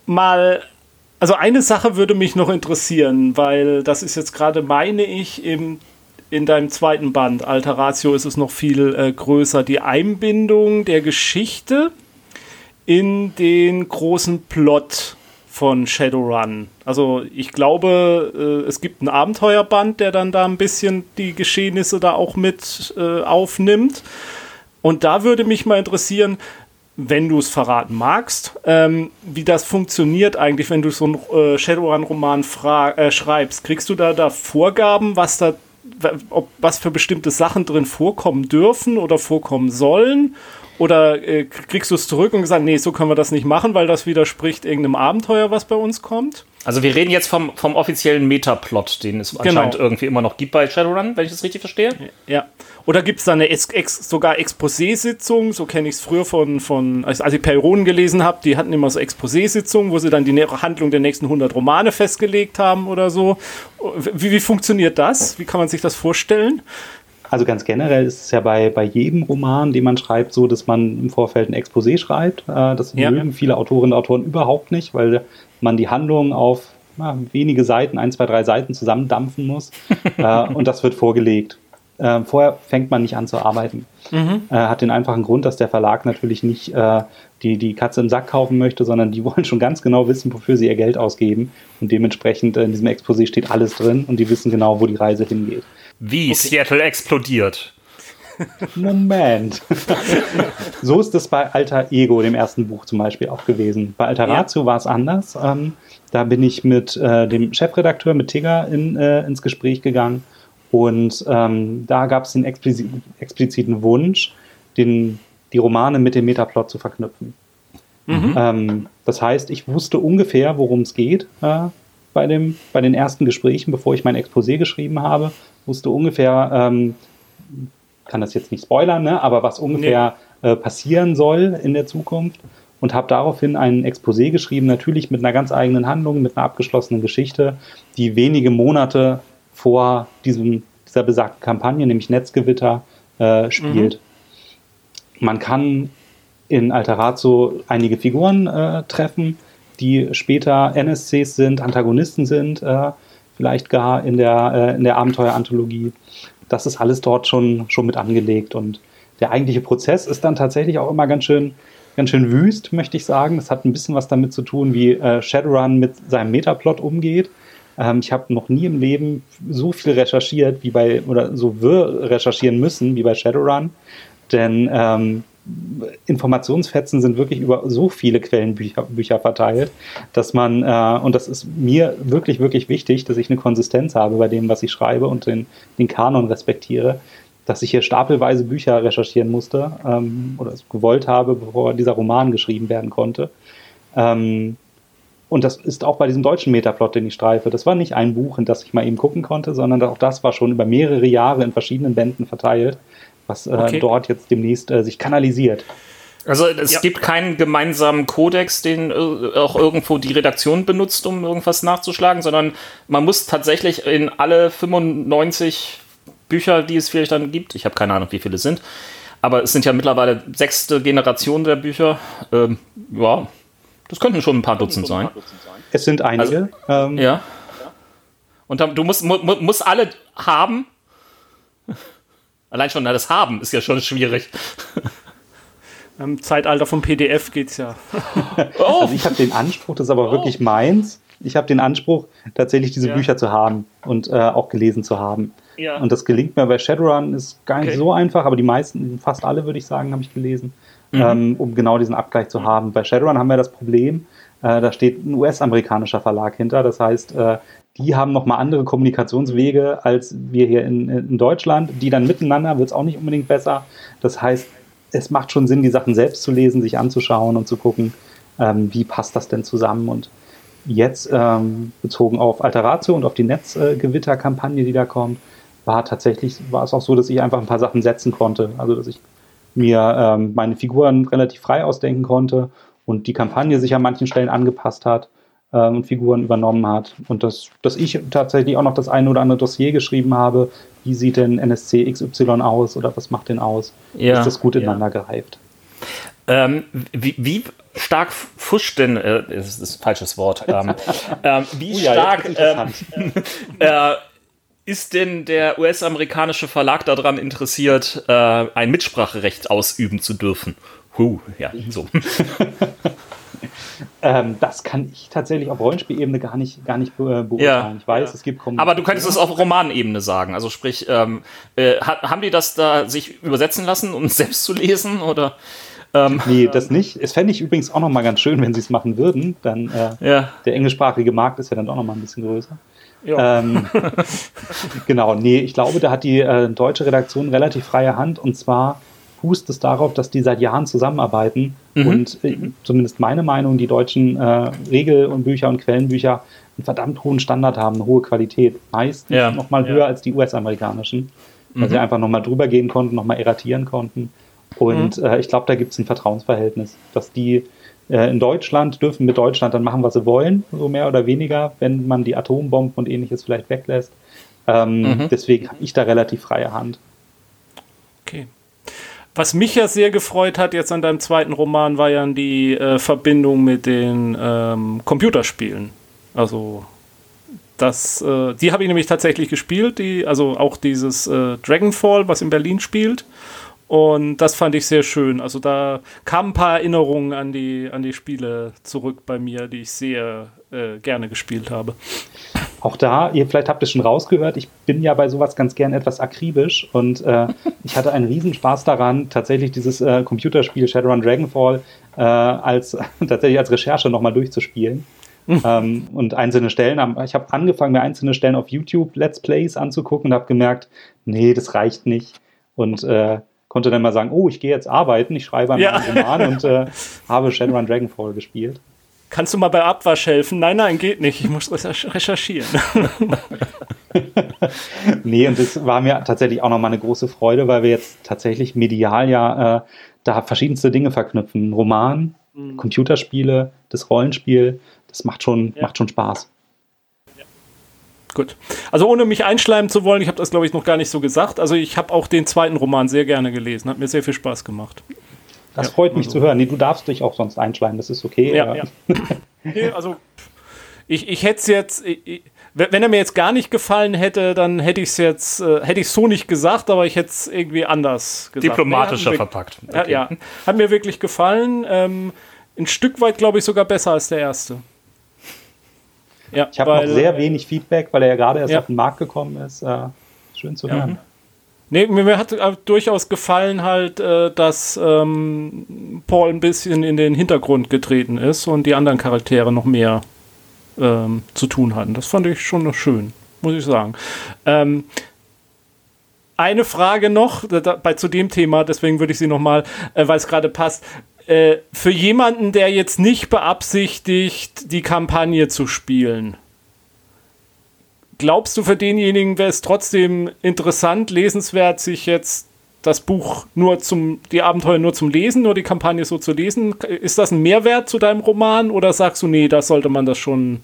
mal, also eine Sache würde mich noch interessieren, weil das ist jetzt gerade, meine ich, im, in deinem zweiten Band, Alter Ratio, ist es noch viel äh, größer. Die Einbindung der Geschichte in den großen Plot von Shadowrun. Also ich glaube, äh, es gibt einen Abenteuerband, der dann da ein bisschen die Geschehnisse da auch mit äh, aufnimmt. Und da würde mich mal interessieren, wenn du es verraten magst, ähm, wie das funktioniert eigentlich, wenn du so einen äh, Shadowrun-Roman äh, schreibst. Kriegst du da, da Vorgaben, was da ob, was für bestimmte Sachen drin vorkommen dürfen oder vorkommen sollen? Oder äh, kriegst du es zurück und gesagt, nee, so können wir das nicht machen, weil das widerspricht irgendeinem Abenteuer, was bei uns kommt? Also wir reden jetzt vom, vom offiziellen Metaplot, den es genau. anscheinend irgendwie immer noch gibt bei Shadowrun, wenn ich das richtig verstehe. Ja. Oder gibt es da eine ex, ex, sogar Exposé-Sitzung? So kenne ich es früher von, von, als, als ich Perioden gelesen habe, die hatten immer so Exposé-Sitzungen, wo sie dann die Handlung der nächsten 100 Romane festgelegt haben oder so. Wie, wie funktioniert das? Wie kann man sich das vorstellen? Also ganz generell ist es ja bei, bei jedem Roman, den man schreibt, so, dass man im Vorfeld ein Exposé schreibt. Äh, das ja. mögen viele Autorinnen und Autoren überhaupt nicht, weil man die Handlung auf na, wenige Seiten, ein, zwei, drei Seiten zusammendampfen muss. äh, und das wird vorgelegt. Äh, vorher fängt man nicht an zu arbeiten. Mhm. Äh, hat den einfachen Grund, dass der Verlag natürlich nicht äh, die, die Katze im Sack kaufen möchte, sondern die wollen schon ganz genau wissen, wofür sie ihr Geld ausgeben. Und dementsprechend äh, in diesem Exposé steht alles drin und die wissen genau, wo die Reise hingeht. Wie okay. Seattle explodiert. Moment. so ist es bei Alter Ego, dem ersten Buch zum Beispiel, auch gewesen. Bei Alter Ratio ja. war es anders. Ähm, da bin ich mit äh, dem Chefredakteur, mit Tigger, in, äh, ins Gespräch gegangen. Und ähm, da gab es den expliz expliziten Wunsch, den, die Romane mit dem Metaplot zu verknüpfen. Mhm. Ähm, das heißt, ich wusste ungefähr, worum es geht äh, bei, dem, bei den ersten Gesprächen, bevor ich mein Exposé geschrieben habe, wusste ungefähr, ähm, kann das jetzt nicht spoilern, ne, aber was ungefähr nee. äh, passieren soll in der Zukunft und habe daraufhin ein Exposé geschrieben, natürlich mit einer ganz eigenen Handlung, mit einer abgeschlossenen Geschichte, die wenige Monate vor diesem, dieser besagten Kampagne, nämlich Netzgewitter, äh, spielt. Mhm. Man kann in Alterazzo einige Figuren äh, treffen, die später NSCs sind, Antagonisten sind, äh, vielleicht gar in der, äh, in der Abenteueranthologie. Das ist alles dort schon, schon mit angelegt und der eigentliche Prozess ist dann tatsächlich auch immer ganz schön, ganz schön wüst, möchte ich sagen. Das hat ein bisschen was damit zu tun, wie äh, Shadowrun mit seinem Metaplot umgeht. Ähm, ich habe noch nie im Leben so viel recherchiert wie bei, oder so wir recherchieren müssen wie bei Shadowrun. Denn ähm, Informationsfetzen sind wirklich über so viele Quellenbücher Bücher verteilt, dass man, äh, und das ist mir wirklich, wirklich wichtig, dass ich eine Konsistenz habe bei dem, was ich schreibe und den, den Kanon respektiere, dass ich hier stapelweise Bücher recherchieren musste ähm, oder es gewollt habe, bevor dieser Roman geschrieben werden konnte. Ähm, und das ist auch bei diesem deutschen Metaplot, den ich streife. Das war nicht ein Buch, in das ich mal eben gucken konnte, sondern auch das war schon über mehrere Jahre in verschiedenen Bänden verteilt, was äh, okay. dort jetzt demnächst äh, sich kanalisiert. Also es ja. gibt keinen gemeinsamen Kodex, den äh, auch irgendwo die Redaktion benutzt, um irgendwas nachzuschlagen, sondern man muss tatsächlich in alle 95 Bücher, die es vielleicht dann gibt. Ich habe keine Ahnung, wie viele es sind. Aber es sind ja mittlerweile sechste Generation der Bücher. Ähm, ja, das könnten schon ein paar Dutzend sein. Es sind einige. Also, ähm, ja. Und dann, du musst, mu, musst alle haben. Allein schon das Haben ist ja schon schwierig. Im Zeitalter vom PDF geht es ja. oh. Also ich habe den Anspruch, das ist aber oh. wirklich meins. Ich habe den Anspruch, tatsächlich diese ja. Bücher zu haben und äh, auch gelesen zu haben. Ja. Und das gelingt mir bei Shadowrun, ist gar nicht okay. so einfach, aber die meisten, fast alle würde ich sagen, habe ich gelesen, mhm. ähm, um genau diesen Abgleich zu haben. Bei Shadowrun haben wir das Problem, äh, da steht ein US-amerikanischer Verlag hinter, das heißt, äh, die haben nochmal andere Kommunikationswege als wir hier in, in Deutschland. Die dann miteinander wird es auch nicht unbedingt besser. Das heißt, es macht schon Sinn, die Sachen selbst zu lesen, sich anzuschauen und zu gucken, ähm, wie passt das denn zusammen. Und jetzt ähm, bezogen auf Alteratio und auf die Netzgewitterkampagne, die da kommt, war tatsächlich, war es auch so, dass ich einfach ein paar Sachen setzen konnte. Also, dass ich mir ähm, meine Figuren relativ frei ausdenken konnte und die Kampagne sich an manchen Stellen angepasst hat und Figuren übernommen hat. Und dass, dass ich tatsächlich auch noch das eine oder andere Dossier geschrieben habe. Wie sieht denn NSC XY aus oder was macht den aus? Ja, ist das gut ineinander ja. gereift? Ähm, wie, wie, stark fuscht denn, äh, das ist ein falsches Wort, ähm, ähm, wie oh ja, stark ähm, äh, ist denn der US-amerikanische Verlag daran interessiert, äh, ein Mitspracherecht ausüben zu dürfen? Huh, ja, so. ähm, das kann ich tatsächlich auf Rollenspielebene gar nicht, gar nicht beurteilen. Ja, ich weiß, ja. es gibt Aber du könntest es auf Romanebene sagen. Also sprich, ähm, äh, haben die das da sich übersetzen lassen, um es selbst zu lesen? Oder? Ähm, nee, das nicht. Es fände ich übrigens auch noch mal ganz schön, wenn sie es machen würden. Dann äh, ja. der englischsprachige Markt ist ja dann auch noch mal ein bisschen größer. Ähm, genau, nee, ich glaube, da hat die äh, deutsche Redaktion relativ freie Hand und zwar fußt es darauf, dass die seit Jahren zusammenarbeiten mhm. und äh, zumindest meine Meinung, die deutschen äh, Regel- und Bücher und Quellenbücher einen verdammt hohen Standard haben, eine hohe Qualität. Meist ja. noch mal höher ja. als die US-amerikanischen, weil mhm. sie einfach noch mal drüber gehen konnten, noch mal erratieren konnten. Und mhm. äh, ich glaube, da gibt es ein Vertrauensverhältnis, dass die äh, in Deutschland dürfen mit Deutschland dann machen, was sie wollen, so mehr oder weniger, wenn man die Atombomben und ähnliches vielleicht weglässt. Ähm, mhm. Deswegen habe ich da relativ freie Hand. Was mich ja sehr gefreut hat jetzt an deinem zweiten Roman, war ja die äh, Verbindung mit den ähm, Computerspielen. Also das, äh, die habe ich nämlich tatsächlich gespielt, die, also auch dieses äh, Dragonfall, was in Berlin spielt. Und das fand ich sehr schön. Also da kamen ein paar Erinnerungen an die, an die Spiele zurück bei mir, die ich sehr äh, gerne gespielt habe. Auch da, ihr vielleicht habt es schon rausgehört, ich bin ja bei sowas ganz gern etwas akribisch und äh, ich hatte einen Riesenspaß daran, tatsächlich dieses äh, Computerspiel Shadowrun Dragonfall äh, als tatsächlich als Recherche nochmal durchzuspielen. ähm, und einzelne Stellen, ich habe angefangen, mir einzelne Stellen auf YouTube Let's Plays anzugucken und habe gemerkt, nee, das reicht nicht. Und äh, konnte dann mal sagen, oh, ich gehe jetzt arbeiten, ich schreibe einen ja. Roman und äh, habe Shadowrun Dragonfall gespielt. Kannst du mal bei Abwasch helfen? Nein, nein, geht nicht. Ich muss recherchieren. nee, und das war mir tatsächlich auch nochmal eine große Freude, weil wir jetzt tatsächlich medial ja äh, da verschiedenste Dinge verknüpfen. Roman, mhm. Computerspiele, das Rollenspiel, das macht schon, ja. macht schon Spaß. Gut. Also ohne mich einschleimen zu wollen, ich habe das glaube ich noch gar nicht so gesagt. Also ich habe auch den zweiten Roman sehr gerne gelesen, hat mir sehr viel Spaß gemacht. Das ja, freut mich also. zu hören. Nee, du darfst dich auch sonst einschleimen, das ist okay. Ja, ja. nee, also ich, ich hätte es jetzt, ich, wenn er mir jetzt gar nicht gefallen hätte, dann hätte ich es jetzt, äh, hätte ich so nicht gesagt, aber ich hätte es irgendwie anders gesagt. Diplomatischer nee, verpackt. Okay. Ja, ja, hat mir wirklich gefallen. Ähm, ein Stück weit, glaube ich, sogar besser als der erste. Ja, ich habe noch sehr wenig Feedback, weil er ja gerade erst ja. auf den Markt gekommen ist. Äh, schön zu hören. Nee, mir hat durchaus gefallen halt, äh, dass ähm, Paul ein bisschen in den Hintergrund getreten ist und die anderen Charaktere noch mehr ähm, zu tun hatten. Das fand ich schon noch schön, muss ich sagen. Ähm, eine Frage noch bei, zu dem Thema, deswegen würde ich sie nochmal, äh, weil es gerade passt. Äh, für jemanden, der jetzt nicht beabsichtigt, die Kampagne zu spielen, glaubst du, für denjenigen wäre es trotzdem interessant, lesenswert, sich jetzt das Buch nur zum, die Abenteuer nur zum Lesen, nur die Kampagne so zu lesen? Ist das ein Mehrwert zu deinem Roman oder sagst du, nee, da sollte man das schon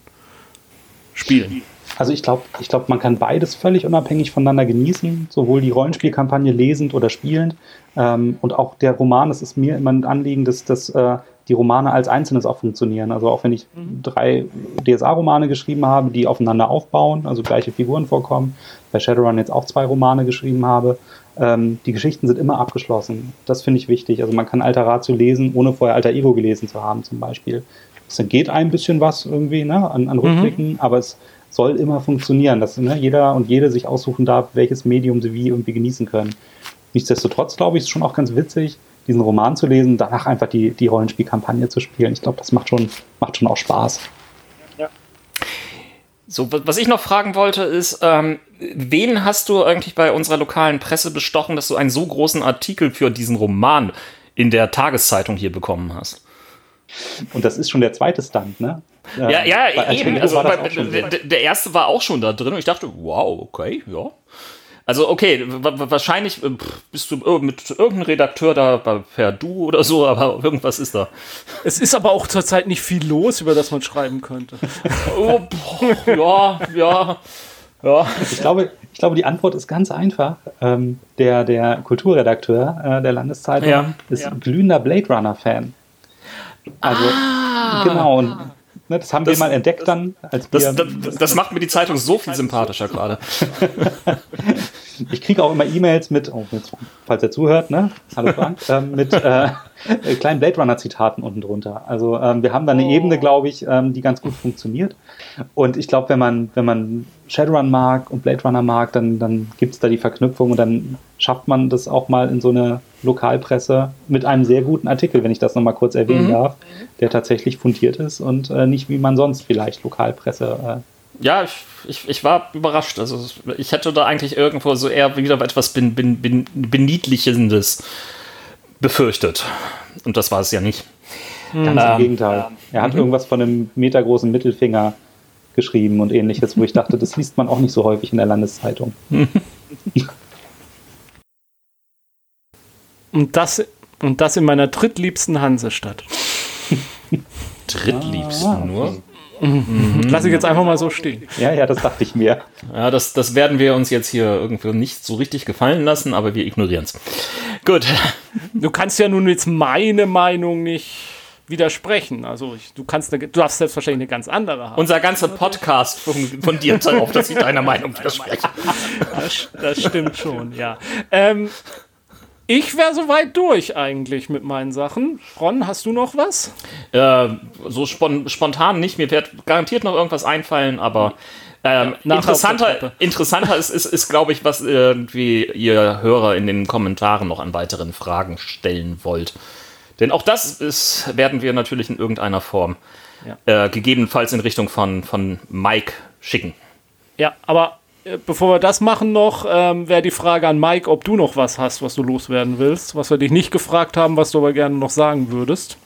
spielen? Also ich glaube, ich glaub, man kann beides völlig unabhängig voneinander genießen, sowohl die Rollenspielkampagne lesend oder spielend. Ähm, und auch der Roman, das ist mir immer ein Anliegen, dass, dass äh, die Romane als Einzelnes auch funktionieren. Also auch wenn ich mhm. drei DSA-Romane geschrieben habe, die aufeinander aufbauen, also gleiche Figuren vorkommen, bei Shadowrun jetzt auch zwei Romane geschrieben habe, ähm, die Geschichten sind immer abgeschlossen. Das finde ich wichtig. Also man kann Alter Ratio lesen, ohne vorher Alter Ego gelesen zu haben zum Beispiel. Es geht ein bisschen was irgendwie ne, an, an Rückblicken, mhm. aber es soll immer funktionieren, dass ne, jeder und jede sich aussuchen darf, welches Medium sie wie irgendwie genießen können. Nichtsdestotrotz glaube ich, ist schon auch ganz witzig, diesen Roman zu lesen, danach einfach die, die Rollenspielkampagne zu spielen. Ich glaube, das macht schon, macht schon auch Spaß. So, was ich noch fragen wollte, ist, ähm, wen hast du eigentlich bei unserer lokalen Presse bestochen, dass du einen so großen Artikel für diesen Roman in der Tageszeitung hier bekommen hast? Und das ist schon der zweite Stunt, ne? Ja, ja, bei eben. Also bei, der, der erste war auch schon da drin und ich dachte, wow, okay, ja. Also okay, wahrscheinlich äh, bist du mit irgendeinem Redakteur da per Du oder so, aber irgendwas ist da. Es ist aber auch zurzeit nicht viel los, über das man schreiben könnte. oh, boah, ja, ja, ja. Ich glaube, ich glaube, die Antwort ist ganz einfach. Ähm, der, der Kulturredakteur äh, der Landeszeitung ja, ist ja. glühender Blade Runner-Fan. Also, ah. genau. Und Ne, das haben das, wir mal entdeckt dann. Als das, das, das, macht mir die Zeitung so viel sympathischer gerade. ich kriege auch immer E-Mails mit, oh, jetzt, falls er zuhört, ne? Hallo Frank, ähm, mit äh, kleinen Blade Runner Zitaten unten drunter. Also ähm, wir haben da eine oh. Ebene, glaube ich, ähm, die ganz gut funktioniert. Und ich glaube, wenn man, wenn man Shadowrun mag und Blade Runner mag, dann, dann gibt es da die Verknüpfung und dann schafft man das auch mal in so eine Lokalpresse mit einem sehr guten Artikel, wenn ich das nochmal kurz erwähnen mhm. darf, der tatsächlich fundiert ist und äh, nicht wie man sonst vielleicht Lokalpresse äh, ja, ich, ich, ich, war überrascht. Also ich hätte da eigentlich irgendwo so eher wieder etwas ben, ben, ben, Beniedlichendes befürchtet. Und das war es ja nicht. Ganz ähm, im Gegenteil. Er hat mhm. irgendwas von einem metergroßen Mittelfinger geschrieben und ähnliches, wo ich dachte, das liest man auch nicht so häufig in der Landeszeitung. und, das, und das in meiner drittliebsten Hansestadt. Drittliebsten ah, nur? Mhm. Lass ich jetzt einfach mal so stehen. Ja, ja, das dachte ich mir. Ja, das, das werden wir uns jetzt hier irgendwie nicht so richtig gefallen lassen, aber wir ignorieren es. Gut. Du kannst ja nun jetzt meine Meinung nicht widersprechen. Also ich, du kannst, eine, du darfst selbstverständlich eine ganz andere haben. Unser ganzer Podcast fundiert darauf, dass ich deiner Meinung widerspreche. Das, das stimmt schon, ja. Ähm, ich wäre soweit durch eigentlich mit meinen Sachen. Ron, hast du noch was? Äh, so spon spontan nicht. Mir wird garantiert noch irgendwas einfallen, aber ähm, ja, interessanter, interessanter ist, ist, ist glaube ich, was irgendwie ihr Hörer in den Kommentaren noch an weiteren Fragen stellen wollt. Denn auch das ist, werden wir natürlich in irgendeiner Form ja. äh, gegebenenfalls in Richtung von, von Mike schicken. Ja, aber bevor wir das machen noch, ähm, wäre die Frage an Mike, ob du noch was hast, was du loswerden willst, was wir dich nicht gefragt haben, was du aber gerne noch sagen würdest.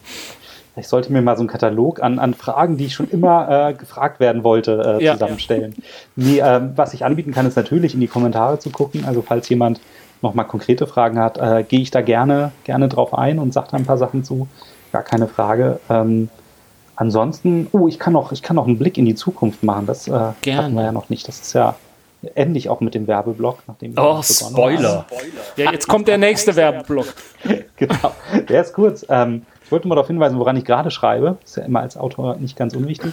Ich sollte mir mal so einen Katalog an, an Fragen, die ich schon immer äh, gefragt werden wollte, äh, ja, zusammenstellen. Ja. Nee, äh, was ich anbieten kann, ist natürlich in die Kommentare zu gucken. Also falls jemand noch mal konkrete Fragen hat, äh, gehe ich da gerne, gerne drauf ein und sage da ein paar Sachen zu. gar keine Frage. Ähm, ansonsten, oh, ich kann noch, ich kann noch einen Blick in die Zukunft machen. Das äh, hatten wir ja noch nicht. Das ist ja endlich auch mit dem Werbeblock, nachdem wir Oh, Spoiler. Ja, jetzt kommt der nächste Werbeblock. genau, der ist kurz. Ähm, ich wollte mal darauf hinweisen, woran ich gerade schreibe. Ist ja immer als Autor nicht ganz unwichtig.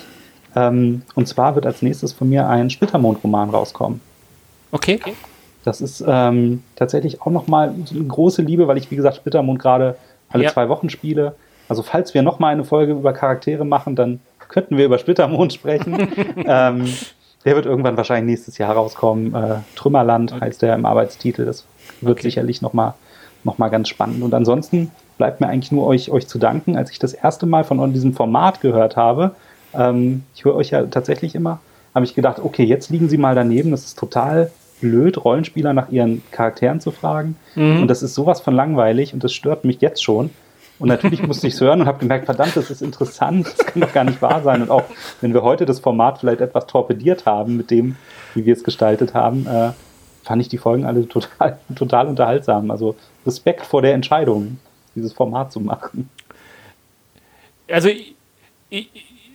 Ähm, und zwar wird als nächstes von mir ein Splittermond-Roman rauskommen. Okay. Das ist ähm, tatsächlich auch nochmal eine große Liebe, weil ich, wie gesagt, Splittermond gerade alle Ja. zwei Wochen spiele. Also falls wir nochmal eine Folge über Charaktere machen, dann könnten wir über Splittermond sprechen. ähm, der wird irgendwann wahrscheinlich nächstes Jahr rauskommen. Äh, Trümmerland heißt der im Arbeitstitel. Das wird Okay. sicherlich nochmal noch mal ganz spannend. Und ansonsten bleibt mir eigentlich nur euch, euch zu danken. Als ich das erste Mal von diesem Format gehört habe, ähm, ich höre euch ja tatsächlich immer, habe ich gedacht, okay, jetzt liegen sie mal daneben. Das ist total blöd, Rollenspieler nach ihren Charakteren zu fragen. Und das ist sowas von langweilig und das stört mich jetzt schon. Und natürlich musste ich es hören und habe gemerkt, verdammt, das ist interessant, das kann doch gar nicht wahr sein. Und auch wenn wir heute das Format vielleicht etwas torpediert haben mit dem, wie wir es gestaltet haben, äh, fand ich die Folgen alle total, total unterhaltsam. Also Respekt vor der Entscheidung, dieses Format zu machen. Also, ich, ich,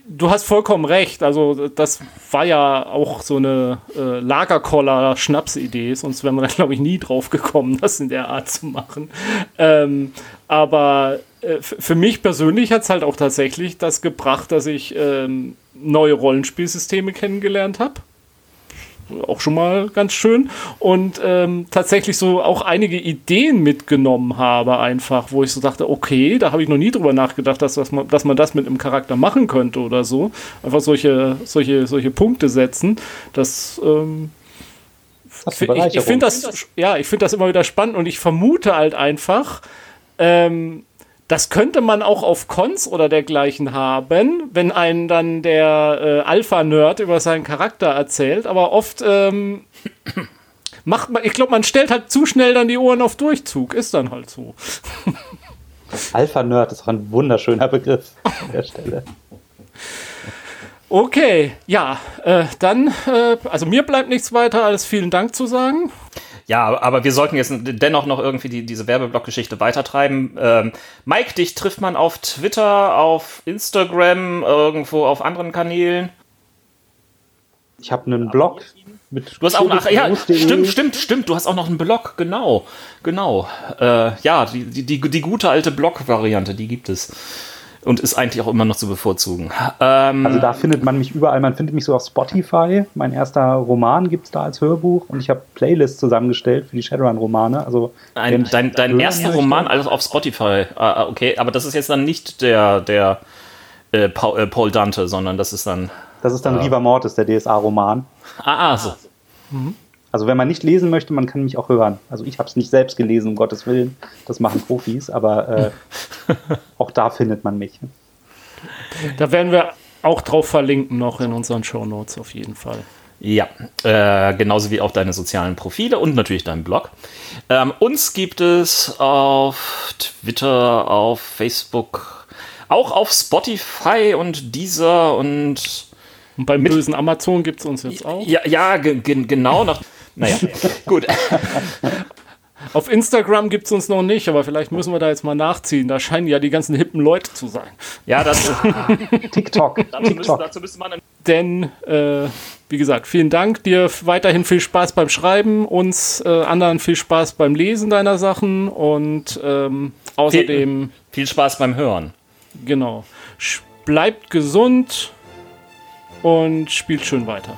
du hast vollkommen recht. Also, das war ja auch so eine äh, Lagerkoller-Schnapsidee, sonst wäre man da, glaube ich, nie drauf gekommen, das in der Art zu machen. Ähm, aber für mich persönlich hat es halt auch tatsächlich das gebracht, dass ich ähm, neue Rollenspielsysteme kennengelernt habe auch schon mal ganz schön und ähm, tatsächlich so auch einige Ideen mitgenommen habe einfach, wo ich so dachte, okay, da habe ich noch nie drüber nachgedacht, dass, dass, man, dass man das mit einem Charakter machen könnte oder so. Einfach solche, solche, solche Punkte setzen. Das ähm, ich, ich, finde das, ja, ich finde das immer wieder spannend und ich vermute halt einfach, ähm, das könnte man auch auf Cons oder dergleichen haben, wenn einen dann der äh, Alpha-Nerd über seinen Charakter erzählt, aber oft ähm, macht man, ich glaube, man stellt halt zu schnell dann die Ohren auf Durchzug, ist dann halt so. Alpha-Nerd ist auch ein wunderschöner Begriff an der Stelle. Okay, ja, äh, dann, äh, also mir bleibt nichts weiter als vielen Dank zu sagen. Ja, aber wir sollten jetzt dennoch noch irgendwie die, diese Werbeblock-Geschichte weitertreiben. Ähm, Mike, dich trifft man auf Twitter, auf Instagram, irgendwo auf anderen Kanälen. Ich habe einen Blog mit Du hast auch noch, ja, stimmt, stimmt, stimmt. Du hast auch noch einen Blog, genau, genau. Äh, ja, die, die, die, die gute alte Blog-Variante, die gibt es. Und ist eigentlich auch immer noch zu bevorzugen. Ähm, Also da findet man mich überall. Man findet mich so auf Spotify. Mein erster Roman gibt es da als Hörbuch und ich habe Playlists zusammengestellt für die Shadowrun-Romane. Also ein, dein dein erster Roman, alles auf Spotify. Ah, okay, aber das ist jetzt dann nicht der, der äh, Paul, äh, Paul Dante, sondern das ist dann. Das ist dann Riva Mortis, der DSA-Roman. Ah, ah so. Also wenn man nicht lesen möchte, man kann mich auch hören. Also ich habe es nicht selbst gelesen, um Gottes Willen. Das machen Profis, aber äh, auch da findet man mich. Da werden wir auch drauf verlinken noch in unseren Shownotes auf jeden Fall. Ja, äh, genauso wie auch deine sozialen Profile und natürlich deinen Blog. Ähm, uns gibt es auf Twitter, auf Facebook, auch auf Spotify und Deezer und Und beim bösen Amazon gibt es uns jetzt auch. ja, ja ge ge genau noch. Naja, gut. Auf Instagram gibt es uns noch nicht, aber vielleicht müssen wir da jetzt mal nachziehen. Da scheinen ja die ganzen hippen Leute zu sein. Ja, das, TikTok. dazu, TikTok. dazu müsste man. Denn, äh, wie gesagt, vielen Dank. Dir weiterhin viel Spaß beim Schreiben, uns äh, anderen viel Spaß beim Lesen deiner Sachen und ähm, außerdem, Viel Spaß beim Hören. genau, sch- bleibt gesund und spielt schön weiter.